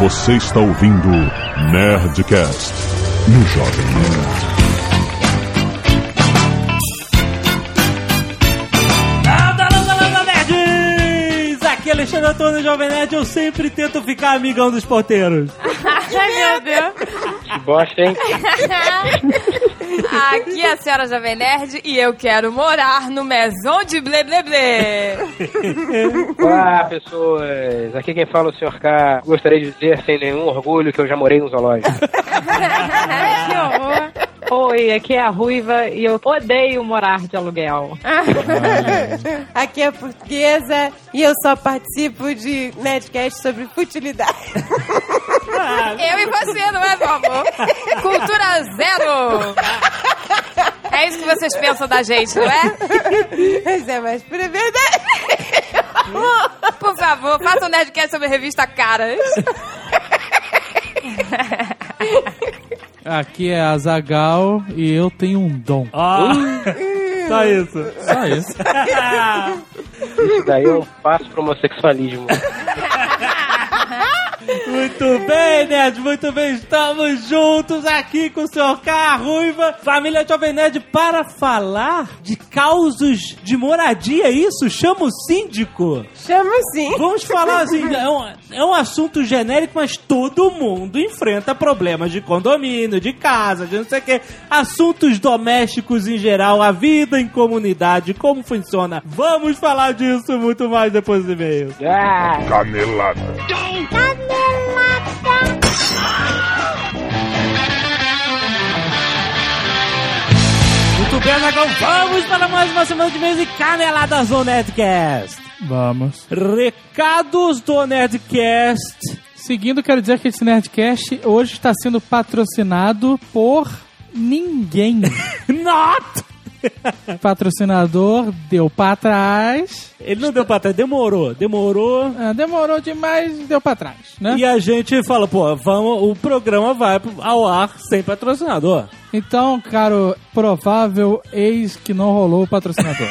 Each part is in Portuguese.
Você está ouvindo Nerdcast no Jovem Nerd. Landa, landa, landa, nerds! Aqui é Alexandre Antônio Jovem Nerd, eu sempre tento ficar amigão dos porteiros. Ai, meu Deus. Que bosta, hein? Aqui é a senhora Jovem Nerd e eu quero morar no Maison de Blé Blé Blé. Olá, pessoas. Aqui quem fala é o Sr. K. Gostaria de dizer, sem nenhum orgulho, que eu já morei no zoológico. que horror. Oi, aqui é a Ruiva e eu odeio morar de aluguel. Aqui é a portuguesa e eu só participo de Nerdcast sobre futilidade. Eu e você, não é, meu amor? Cultura zero. É isso que vocês pensam da gente, não é? Mas é mais verdade. Por favor, faça um Nerdcast sobre a revista Caras. Aqui é a Zagal e eu tenho um dom. Ó, só isso. Só isso. Isso daí é um passo pro homossexualismo. Muito bem, Nerd, muito bem. Estamos juntos aqui com o Sr. K, Ruiva, família Jovem Nerd, para falar de causos de moradia, é isso? Chama o síndico. Chama sim. Vamos falar assim, é um, é um assunto genérico, mas todo mundo enfrenta problemas de condomínio, de casa, de não sei o quê. Assuntos domésticos em geral, a vida em comunidade, como funciona. Vamos falar disso muito mais depois do e-mail. Ah, Canelada. Muito bem, Anagão, vamos para mais uma semana de mês e caneladas do Nerdcast. Vamos. Recados do Nerdcast. Seguindo, quero dizer que esse Nerdcast hoje está sendo patrocinado por ninguém. Not! Patrocinador deu pra trás. Ele não deu pra trás, demorou, demorou. Ah, demorou demais, deu pra trás, né? E a gente fala, pô, vamos, o programa vai ao ar sem patrocinador. Então, caro provável ex que não rolou o patrocinador.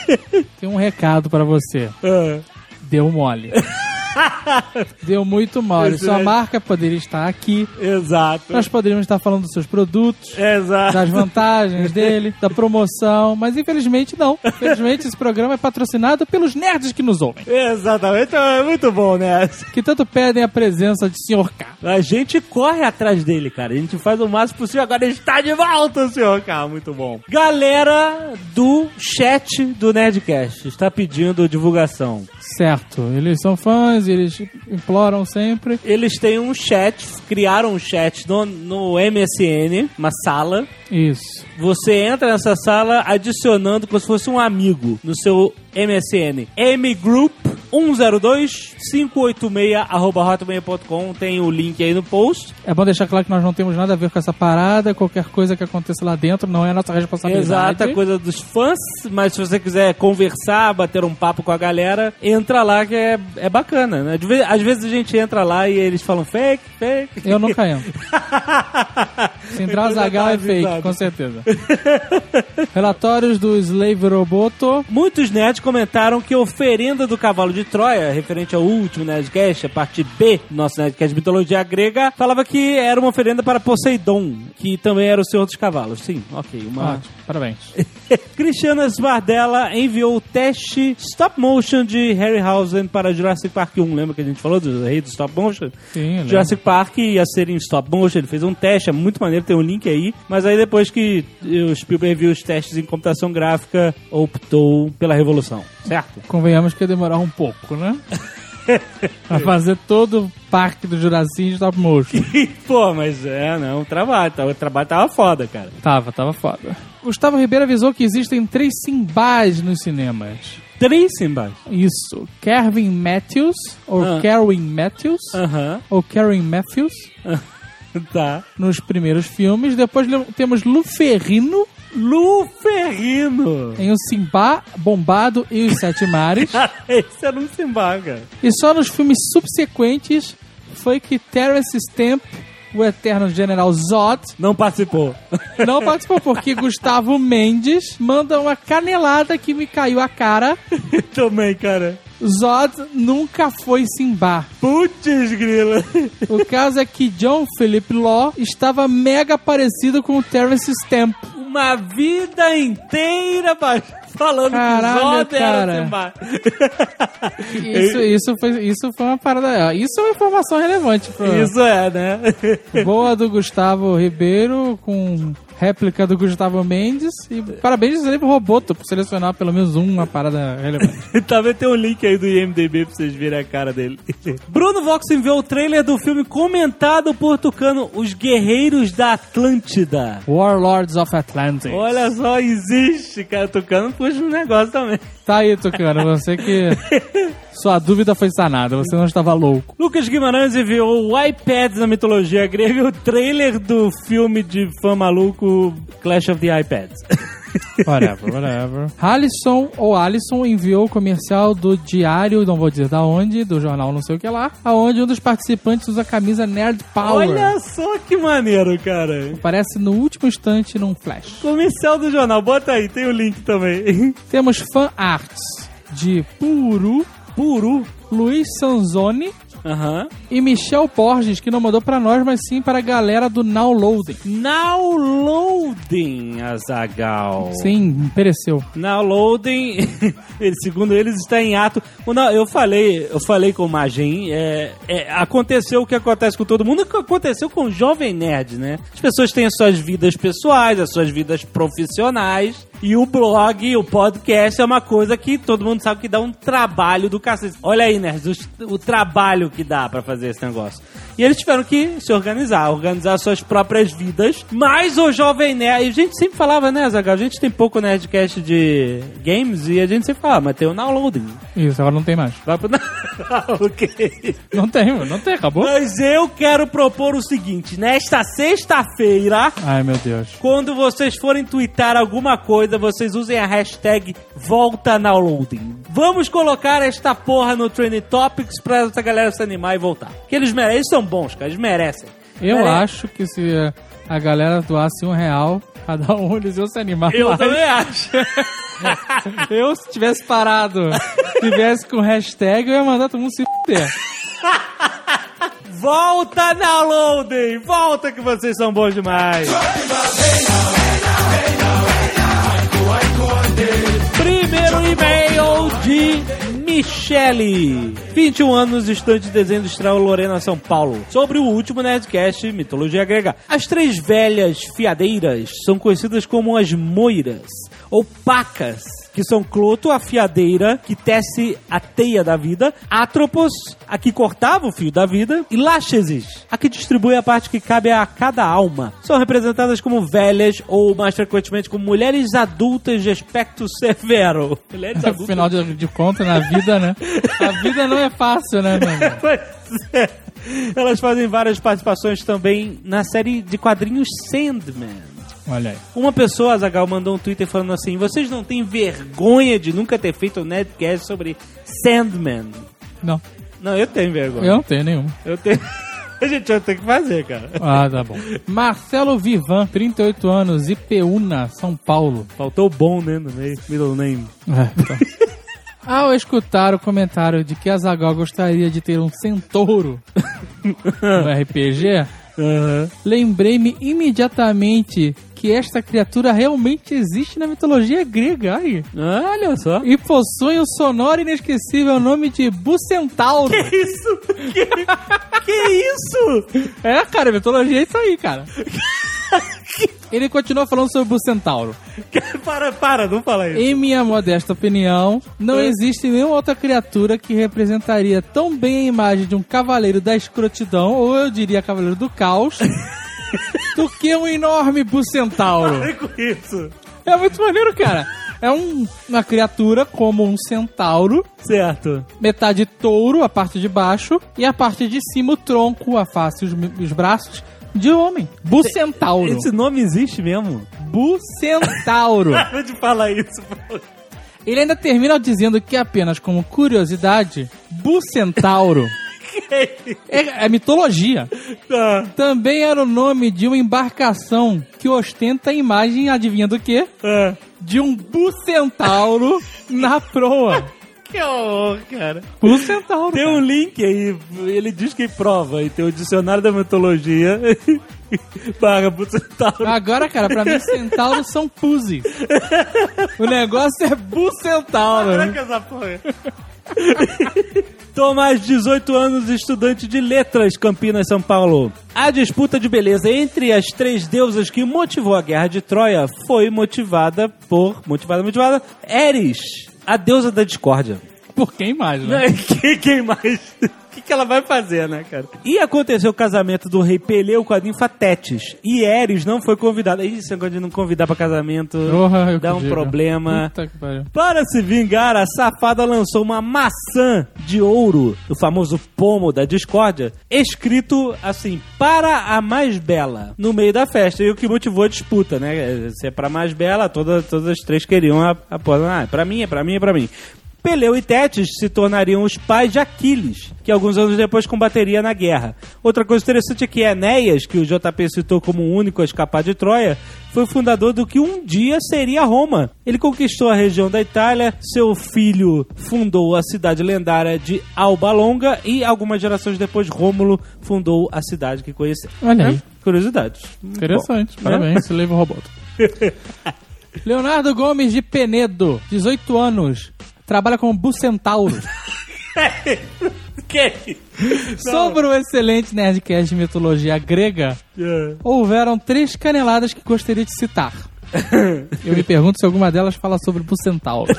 Tem um recado pra você. É. Deu mole. Deu muito. Esse Sua marca poderia estar aqui. Exato. Nós poderíamos estar falando dos seus produtos. Exato. das vantagens dele, da promoção, mas infelizmente não. Infelizmente esse programa é patrocinado pelos nerds que nos ouvem, Exatamente, é muito bom, né? que tanto pedem a presença de Sr. K. A gente corre atrás dele, cara. A gente faz o máximo possível. Agora ele está de volta, senhor K. Muito bom. Galera do chat do Nerdcast está pedindo divulgação. Certo, eles são fãs, eles imploram sempre. Eles têm um chat, criaram um chat no, no MSN, uma sala. Isso. Você entra nessa sala adicionando como se fosse um amigo no seu MSN. mgroup 102-586-hotmail.com Tem o link aí no post. É bom deixar claro que nós não temos nada a ver com essa parada. Qualquer coisa que aconteça lá dentro não é nossa responsabilidade. Exata coisa dos fãs, mas se você quiser conversar, bater um papo com a galera, entra lá que é, é bacana, né? Às vezes a gente entra lá e eles falam fake, fake. Eu nunca entro. Se entrar Então Zagal tá é fake, avisado. com certeza. Relatórios do Slave Roboto. Muitos nerds comentaram que a oferenda do cavalo de Troia, referente ao último Nerdcast, a parte B do nosso Nerdcast de Mitologia Grega, falava que era uma oferenda para Poseidon, que também era o senhor dos cavalos. Sim, ok. Uma... Ótimo, parabéns. Cristiana Sbardella enviou o teste stop motion de Harryhausen para Jurassic Park 1. Lembra que a gente falou do rei do stop motion? Sim. Jurassic Park ia ser em stop motion, ele fez um teste, é muito maneiro, tem um link aí. Mas aí depois que o Spielberg viu os testes em computação gráfica, optou pela revolução, certo? Convenhamos que ia demorar um pouco, né? pra fazer todo o parque do Jurassic em stop motion. Pô, mas é, não, o trabalho, tá- o trabalho tava foda, cara. Tava, tava foda. Gustavo Ribeiro avisou que existem três Simbás nos cinemas. Três Simbas. Isso. Kevin Matthews, ou Ah. Karen Matthews, Aham, ou Karen Matthews, tá. nos primeiros filmes. Depois temos Lu Ferrino Lu Ferrino. em O Simba, Bombado e os Sete Mares. Esse era um Simba, cara. e só nos filmes subsequentes foi que Terence Stamp, o eterno General Zod, Não participou. não participou, porque Gustavo Mendes manda uma canelada que me caiu a cara. Também, cara. Zod nunca foi Simba. Putz, grila. O caso é que John Philip Law estava mega parecido com o Terence Stamp. Uma vida inteira ba- falando Caralho, que Zod cara. era Simba. Isso, isso, foi, isso foi uma parada. Isso é uma informação relevante. Pro... Isso é, né? Boa do Gustavo Ribeiro com réplica do Gustavo Mendes. E parabéns ao Roboto por selecionar pelo menos uma parada relevante. Também tem um link aí do IMDB pra vocês verem a cara dele. Bruno Vox enviou o trailer do filme comentado por Tucano, Os Guerreiros da Atlântida. Warlords of Atlantis. Olha só, existe, cara. Tucano puxa um negócio também. Tá aí, Tucano. Você que. Sua dúvida foi sanada. Você não estava louco. Lucas Guimarães enviou o iPad na mitologia grega, o trailer do filme de fã maluco Clash of the iPads. Whatever, whatever. Alisson ou Alisson enviou o comercial do diário, não vou dizer da onde, do jornal não sei o que lá, aonde um dos participantes usa a camisa Nerd Power. Olha só que maneiro, cara. Aparece no último instante num flash. Comercial do jornal, bota aí, tem o link também. Temos fan arts de Puru, Puru. Luiz Sanzoni Aham. e Michel Borges, que não mandou pra nós, mas sim para a galera do Now Loading. Now loading, Azagal. Sim, pereceu. Now loading, ele, segundo eles, está em ato. Eu falei, eu falei com o Magin, é, é, aconteceu o que acontece com todo mundo, o que aconteceu com o Jovem Nerd, né? As pessoas têm as suas vidas pessoais, as suas vidas profissionais, e o blog, o podcast é uma coisa que todo mundo sabe que dá um trabalho do cacete. Olha aí, nerds, o, o trabalho que dá pra fazer esse negócio. E eles tiveram que se organizar, organizar suas próprias vidas. Mas o Jovem Nerd, a gente sempre falava, né, Zagal? A gente tem pouco Nerdcast de games e a gente sempre falava, mas tem o downloading. Isso, agora não tem mais. Vai pro ok. Não tem, não tem, acabou? Mas eu quero propor o seguinte: nesta sexta-feira. Ai, meu Deus. Quando vocês forem twittar alguma coisa, vocês usem a hashtag volta downloading. Vamos colocar esta porra no Trending Topics pra essa galera se animar e voltar. Que eles merecem, são bons, cara, eles merecem. Eu Mere- acho que se a galera doasse um real, cada um eles iam se animar Eu mais. também acho. Eu, se tivesse parado, tivesse com hashtag, eu ia mandar todo mundo se fuder. Volta downloading! Volta que vocês são bons demais! Primeiro e-mail de Michele, 21 anos, estudante de desenho industrial Lorena, São Paulo. Sobre o último Nerdcast, mitologia grega. As três velhas fiadeiras são conhecidas como as moiras, ou pacas, que são Cloto, a fiadeira, que tece a teia da vida, Atropos, a que cortava o fio da vida, e Lachesis, a que distribui a parte que cabe a cada alma. São representadas como velhas, ou mais frequentemente como mulheres adultas de aspecto severo. Mulheres adultas. Afinal de, de contas, na vida, né? A vida não é fácil, né, mano? Pois é. Elas fazem várias participações também na série de quadrinhos Sandman. Olha aí. Uma pessoa, Azagal, mandou um Twitter falando assim: vocês não têm vergonha de nunca ter feito um Nerdcast sobre Sandman? Não, Não, eu tenho vergonha. eu não tenho nenhum. Eu tenho. A gente vai ter que fazer, cara. Ah, tá bom. Marcelo Vivan, 38 anos, Ipeúna, São Paulo. Faltou o bom, né, no meio. Middle name. É, tá. Ao escutar o comentário de que a Zagal gostaria de ter um centauro no RPG, lembrei-me imediatamente que esta criatura realmente existe na mitologia grega. Ai. Olha só. E possui o sonoro e inesquecível nome de Bucentauro. Que isso? Que, que isso? É, cara, mitologia é isso aí, cara. Ele continua falando sobre o Bucentauro. Para, para, não fala isso. Em minha modesta opinião, não existe nenhuma outra criatura que representaria tão bem a imagem de um cavaleiro da escrotidão, ou eu diria cavaleiro do caos, do que um enorme bucentauro. Para com isso. É muito maneiro, cara. É um- uma criatura como um centauro, Certo. metade touro, a parte de baixo, e a parte de cima o tronco, a face e os, os braços de homem. Bucentauro. Esse nome existe mesmo? Bucentauro. Para de falar isso, pô. Ele ainda termina dizendo que apenas como curiosidade, Bucentauro é, é mitologia. Tá. Também era o nome de uma embarcação que ostenta a imagem, adivinha do quê? É. De um bucentauro na proa. Que horror, cara. O centauro. Tem um link aí, ele diz que prova, e tem o dicionário da mitologia. Paga pro centauro. Agora, cara, pra mim, centauros são pussies. O negócio é bucentauro. Caraca, essa porra. Tomás, 18 anos, estudante de letras, Campinas, São Paulo. A disputa de beleza entre as três deusas que motivou a guerra de Troia foi motivada por. Motivada, motivada. Eris, a deusa da discórdia. Por quem mais, né? Quem, quem mais? O que, que ela vai fazer, né, cara? E aconteceu o casamento do rei Peleu com a ninfa Tétis. E Eris não foi convidada. Ih, esse negócio de não convidar pra casamento Porra, eu dá um diga. problema. Puta que pariu. Para se vingar, a safada lançou uma maçã de ouro, o famoso pomo da discórdia, escrito assim, para a mais bela, no meio da festa. E o que motivou a disputa, né? Se é pra mais bela, todas, todas as três queriam a, a pose. Ah, é pra mim, é pra mim, é pra mim. Peleu e Tétis se tornariam os pais de Aquiles, que alguns anos depois combateria na guerra. Outra coisa interessante é que Enéas, que o JP citou como o único a escapar de Troia, foi fundador do que um dia seria Roma. Ele conquistou a região da Itália, seu filho fundou a cidade lendária de Alba Longa e algumas gerações depois Rômulo fundou a cidade que conhecemos. Olha aí. Curiosidades. Interessante. Bom, Parabéns, você leva o robô. Leonardo Gomes de Penedo, 18 anos. Trabalha como bucentauro. Que? Sobre o excelente Nerdcast de mitologia grega, É. houveram três caneladas que gostaria de citar. Eu me pergunto se alguma delas fala sobre bucentauro.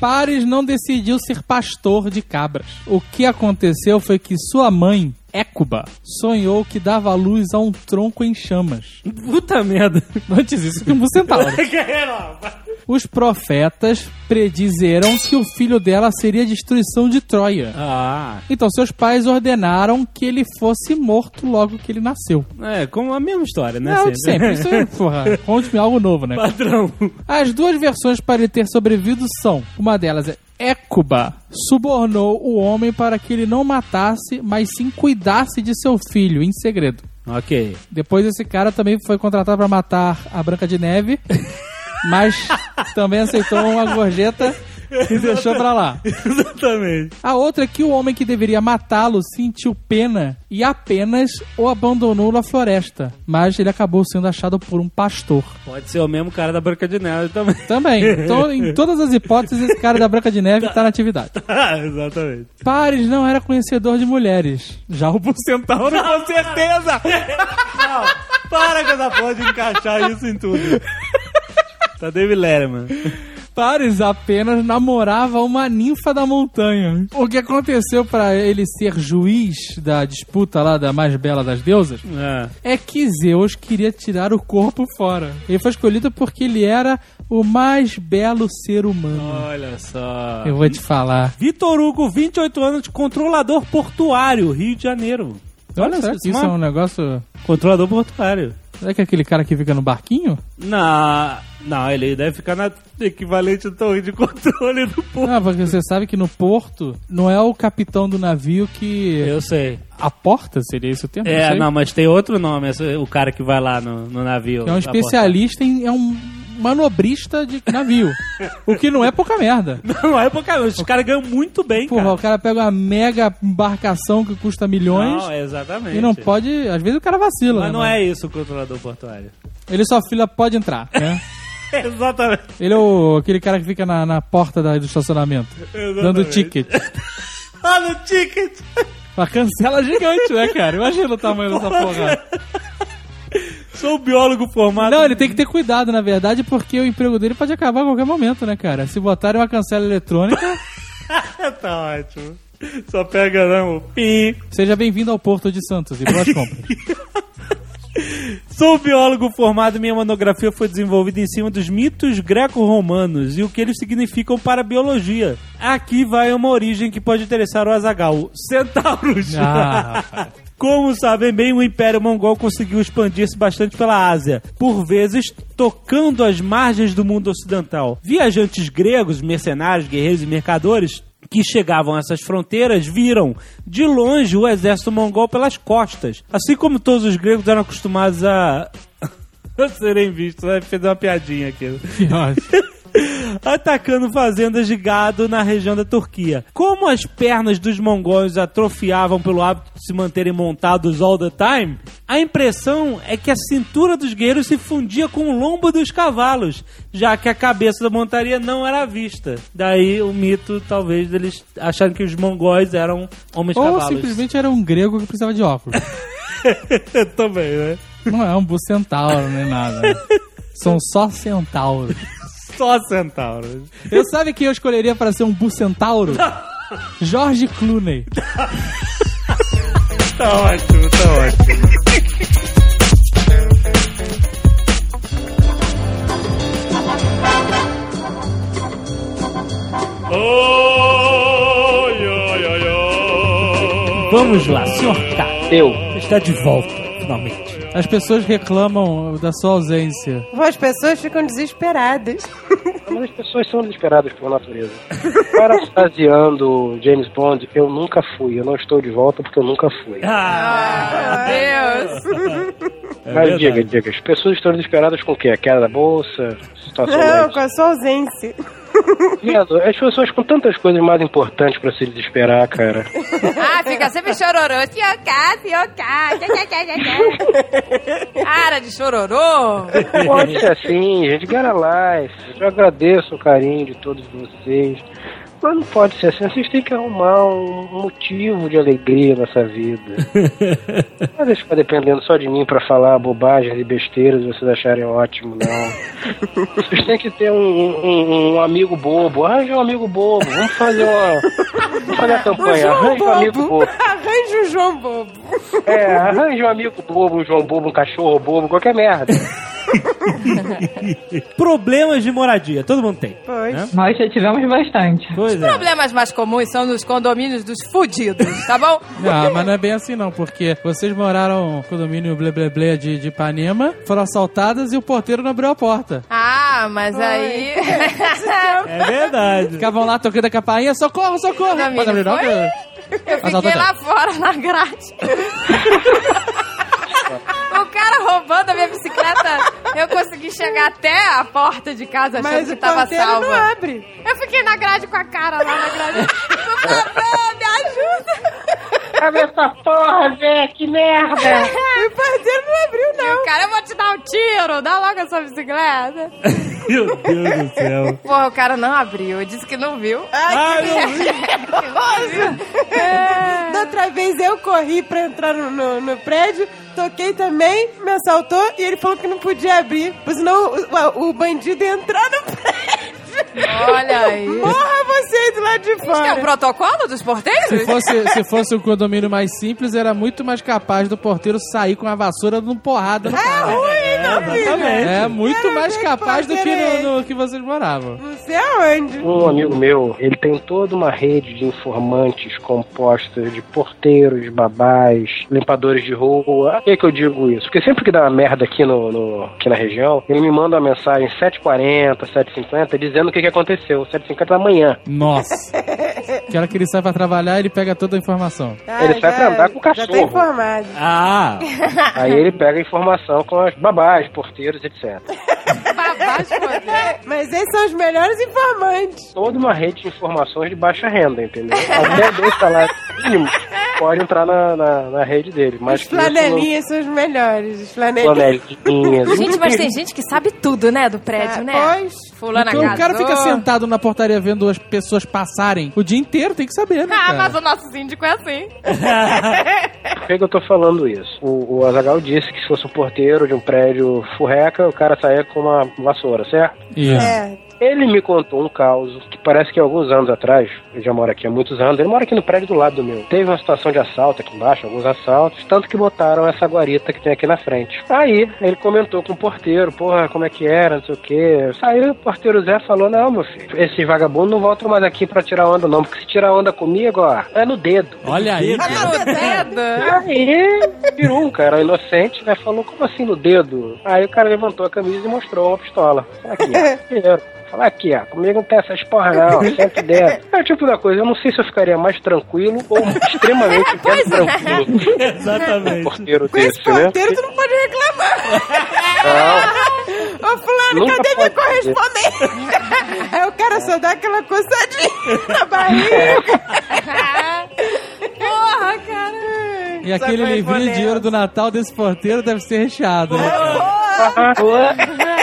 Paris não decidiu ser pastor de cabras. O que aconteceu foi que sua mãe, Écuba, sonhou que dava luz a um tronco em chamas. Puta merda. Antes isso que um bucentauro. Os profetas predizeram que o filho dela seria a destruição de Troia. Ah, Então seus pais ordenaram que ele fosse morto logo que ele nasceu. é como a mesma história, né? Não, de sempre. Isso é, porra, conte-me algo novo, né? Padrão. As duas versões para ele ter sobrevivido são: uma delas é Écuba subornou o homem para que ele não matasse, mas sim cuidasse de seu filho em segredo. Ok. Depois esse cara também foi contratado para matar a Branca de Neve, mas também aceitou uma gorjeta e deixou pra lá. Exatamente. A outra é que o homem que deveria matá-lo sentiu pena e apenas o abandonou na floresta, mas ele acabou sendo achado por um pastor. Pode ser o mesmo cara da Branca de Neve também. Também, então, em todas as hipóteses, esse cara da Branca de Neve tá na atividade. Exatamente. Pares não era conhecedor de mulheres. Já o Bucentauro, com certeza! Não, para que essa pode encaixar isso em tudo. Tá David Letterman. Pares apenas namorava uma ninfa da montanha. O que aconteceu pra ele ser juiz da disputa lá da mais bela das deusas É. é que Zeus queria tirar o corpo fora. Ele foi escolhido porque ele era o mais belo ser humano. Olha só. Eu vou te falar. Vitor Hugo, 28 anos, controlador portuário, Rio de Janeiro. Olha, será que isso é um negócio. Controlador portuário. Será que é aquele cara que fica no barquinho? Não, não, ele deve ficar na equivalente torre de controle do porto. Ah, porque você sabe que no porto não é o capitão do navio que. Eu sei. A porta seria esse o termo? É, não, mas tem outro nome, o cara que vai lá no, no navio. É um especialista em. É um manobrista de navio. o que não é pouca merda. Não, é pouca Os caras ganham muito bem, Porra, cara. o cara pega uma mega embarcação que custa milhões Não, exatamente. e não pode. Às vezes o cara vacila. Mas né, não mano? é isso o controlador portuário. Ele só fila pode entrar, né? exatamente. Ele é o, aquele cara que fica na, na porta da- do estacionamento, dando Exatamente. ticket. Olha o ticket. Uma cancela gigante, né, cara? Imagina o tamanho dessa porra. Sou biólogo formado. Não, ele tem que ter cuidado, na verdade, porque o emprego dele pode acabar a qualquer momento, né, cara? Se botarem uma cancela eletrônica, tá ótimo. Só pega não. Pi. seja bem-vindo ao Porto de Santos e boas compras. Sou biólogo formado e minha monografia foi desenvolvida em cima dos mitos greco-romanos e o que eles significam para a biologia. Aqui vai uma origem que pode interessar o Azagal: centauros. Ah, rapaz. Como sabem bem, o Império Mongol conseguiu expandir-se bastante pela Ásia, por vezes tocando as margens do mundo ocidental. Viajantes gregos, mercenários, guerreiros e mercadores que chegavam a essas fronteiras viram de longe o exército mongol pelas costas. Assim como todos os gregos eram acostumados a, serem vistos. Vai fazer uma piadinha aqui. Atacando fazendas de gado na região da Turquia. Como as pernas dos mongóis atrofiavam pelo hábito de se manterem montados all the time, a impressão é que a cintura dos guerreiros se fundia com o lombo dos cavalos, já que a cabeça da montaria não era vista. Daí o mito, talvez, deles acharem que os mongóis eram homens Ou cavalos. simplesmente era um grego que precisava de óculos. Também, né? Não é um bucentauro nem nada. São só centauros. Só centauros. Eu sabe quem eu escolheria para ser um bucentauro? Jorge Clooney. Tá ótimo, tá ótimo. Vamos lá, senhor K. Eu. Está de volta, finalmente. As pessoas reclamam da sua ausência. As pessoas ficam desesperadas. Mas as pessoas são desesperadas por natureza. Parafraseando James Bond, eu nunca fui. Eu não estou de volta porque eu nunca fui. Ah, Meu Deus. É Mas verdade. diga, diga, as pessoas estão desesperadas com o quê? A queda da bolsa? Situação Não, mais- com a sua ausência. Vendo, As pessoas com tantas coisas mais importantes pra se desesperar, cara. Ah, fica sempre chororô. Tchá, tchá. Cara de chororô. Pode ser assim, gente. Get a life. Eu agradeço o carinho de todos vocês. Mas não pode ser assim. Vocês têm que arrumar um motivo de alegria nessa vida. Não deixa ficar dependendo só de mim pra falar bobagens e besteiras e vocês acharem ótimo, não. Vocês têm que ter um, um- um amigo bobo. Arranja um amigo bobo. Vamos fazer uma. Vamos fazer a campanha. João Arranja um amigo Bobo. bobo. Arranja o João Bobo. É, arranja um amigo bobo, um João bobo, um cachorro bobo, qualquer merda. Problemas de moradia, todo mundo tem. Pois. Né? Nós já tivemos bastante. Pois é. Problemas mais comuns são nos condomínios dos fudidos, tá bom? Ah, mas não é bem assim não, porque vocês moraram no condomínio Ble Ble Ble de, de Ipanema, foram assaltadas e o porteiro não abriu a porta. Ah, mas aí. É verdade. Ficavam lá tocando a campainha, socorro, socorro! Condomínio Pode abrir não? Eu fiquei lá fora, na grade. o cara roubando a minha bicicleta, eu consegui chegar até a porta de casa achando Mas que tava salva. não abre. Eu fiquei na grade com a cara lá na grade. Por favor, me ajuda. Abre essa porra, Zé, que merda! O porteiro não abriu, não. o cara, eu vou te dar um tiro, dá logo a sua bicicleta. Meu Deus do céu. Porra, o cara não abriu, disse que não viu. Ai, não vi. Da outra vez eu corri pra entrar no, no, no prédio, toquei também, me assaltou e ele falou que não podia abrir, pois senão o, o, o bandido ia entrar no prédio. Olha aí. Morra lado de Tem um fora. protocolo dos Se porteiros? fosse, se fosse um condomínio mais simples, era muito mais capaz do porteiro sair com a vassoura dando porrada no cara. Ruim, meu filho. É muito Quero mais capaz do que é no, no que vocês moravam. Não sei aonde. Um amigo meu, ele tem toda uma rede de informantes composta de porteiros, babás, limpadores de rua. Por que, que eu digo isso? Porque sempre que dá uma merda aqui, no, no- aqui na região, ele me manda uma mensagem 7h40, 7h50, dizendo o que, que aconteceu. 7h50 da manhã. Nossa. Que hora que ele sai pra trabalhar, ele pega toda a informação. Ah, Ele sai pra andar com o Já tá cachorro. informado. Ah, Aí ele pega a informação com as babás, porteiros, etc. Babás, poder. Mas esses são os melhores informantes. Toda uma rede de informações de baixa renda, entendeu? Até dois salários mínimos pode entrar na, na, na rede dele. Mas Os flanelinhas são os melhores. Os flanelinhas. Flanelinhas. Gente, mas tem gente que sabe tudo, né, do prédio, Ah, né? Pois. Fulana Então, o cara fica sentado na portaria vendo as pessoas passarem o dia inteiro, tem que saber, né? Ah, cara? mas o nosso síndico é assim. Por que, que eu tô falando isso? O, o Azagal disse que se fosse um porteiro de um prédio furreca, o cara saía com uma vassoura, certo? Isso. É. Ele me contou um caos que parece que alguns anos atrás, ele já mora aqui há muitos anos, ele mora aqui no prédio do lado do meu. Teve uma situação de assalto aqui embaixo, alguns assaltos, tanto que botaram essa guarita que tem aqui na frente. Aí, ele comentou com o porteiro, porra, como é que era, não sei o quê. Aí o porteiro Zé falou, não, meu filho, esses vagabundos não voltam mais aqui pra tirar onda não, porque se tirar onda comigo, ó, é no dedo. Olha aí. No dedo. Aí, virou um cara inocente, né? Falou, como assim no dedo? Aí o cara levantou a camisa e mostrou uma pistola. Aqui, ó. Fala aqui, ó. Comigo não tem essas porra não. Sempre dentro. É o tipo da coisa. Eu não sei se eu ficaria mais tranquilo ou extremamente menos tranquilo. exatamente. Um porteiro Com esse desse, né? porteiro tu não pode reclamar. Não. Ô, fulano, Nunca cadê minha correspondência? Aí o cara só dá aquela coçadinha na barriga. Porra, cara. E aquele livrinho de ouro do Natal desse porteiro deve ser recheado, né?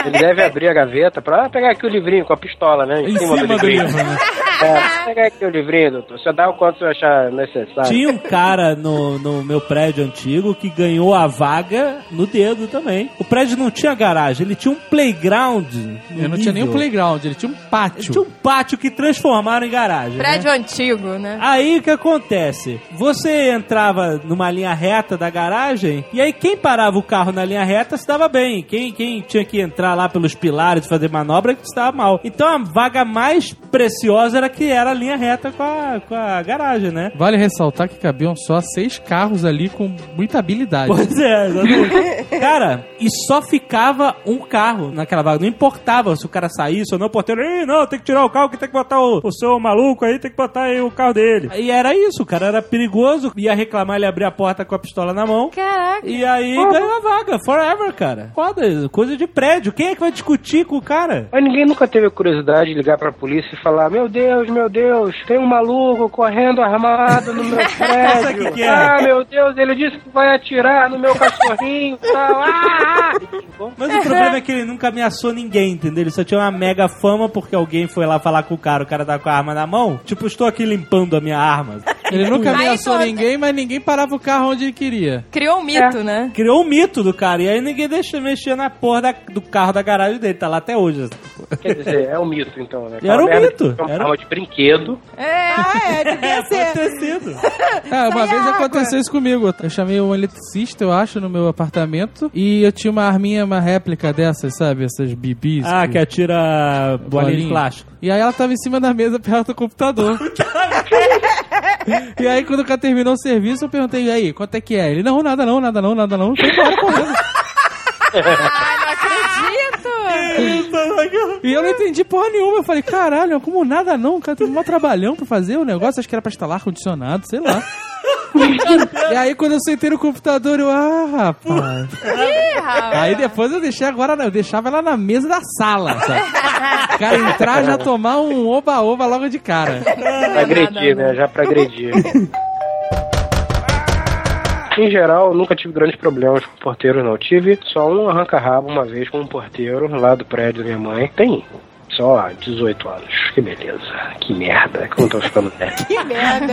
Ele deve abrir a gaveta pra pegar aqui o livrinho com a pistola, né? Em cima do livrinho. livro, né? É, pegar aqui o livrinho, doutor. Você dá o quanto você achar necessário. Tinha um cara no, no meu prédio antigo que ganhou a vaga no dedo também. O prédio não tinha garagem, ele tinha um playground. Ele não tinha nem um playground, ele tinha um Ele pátio. tinha um pátio que transformaram em garagem. né? Prédio antigo, né? Aí o que acontece? Você entrava numa linha reta da garagem e aí quem parava o carro na linha reta se dava bem. Quem, quem tinha que entrar lá pelos pilares fazer manobra que se dava mal. Então a vaga mais preciosa era que era a linha reta com a, com a garagem, né? Vale ressaltar que cabiam só seis carros ali com muita habilidade. Pois é, exatamente. cara, e só ficava um carro naquela vaga. Não importava se o cara saísse ou não, o porteiro, Ih, não, tem que tirar o carro, que tem que botar o, o seu maluco aí, tem que botar aí o carro dele. E era isso, o cara era perigoso, ia reclamar, ele abria a porta com a pistola na mão. Caraca. E aí ganhou a vaga, forever, cara. Foda, coisa de prédio. Quem é que vai discutir com o cara? Mas ninguém nunca teve a curiosidade de ligar pra polícia e falar: Meu Deus, meu Deus, tem um maluco correndo armado no meu prédio. que que é? Ah, meu Deus, ele disse que vai atirar no meu cachorrinho e tal. Ah, ah. Mas o problema é que ele nunca ameaçou ninguém, entendeu? Ele só tinha uma mega fama porque alguém foi lá falar com o cara, o cara tava com a arma na mão. Tipo, estou aqui limpando a minha arma. Ele nunca ameaçou ninguém, mas ninguém parava o carro onde ele queria. Criou um mito, né? Criou um mito do cara. E aí ninguém deixa mexer na porra da- do carro da garagem dele. Tá lá até hoje. Quer dizer, é um mito então, né? Era um Aquela mito. que É uma Era- arma de brinquedo. É. Ah, é, devia ser. Pode ter sido. É, uma Sai vez água. aconteceu isso comigo. Eu chamei um eletricista, eu acho, no meu apartamento. E eu tinha uma arminha, uma réplica dessas, sabe? Essas bibis. Ah, que atira bolinha de plástico. E aí ela tava em cima da mesa perto do computador. e aí quando o cara terminou o serviço, eu perguntei, e aí, quanto é que é? Ele, não, nada não, nada não, nada não. Foi embora correndo. E eu não entendi porra nenhuma. Eu falei, caralho, como nada não? O cara teve um trabalhão pra fazer o negócio. Acho que era pra instalar ar-condicionado, sei lá. e aí quando eu sentei no computador, eu, ah, rapaz. Ih, rapaz. Aí depois eu deixei agora, eu deixava ela na mesa da sala, sabe? O cara entrar já tomar um oba-oba logo de cara. Pra agredir, né? Já pra agredir. Em geral, eu nunca tive grandes problemas com porteiros, não. Tive só um arranca-rabo uma vez com um porteiro lá do prédio da minha mãe. Tem só 18 anos. Que beleza. Que merda. Como tô ficando velho. Que merda.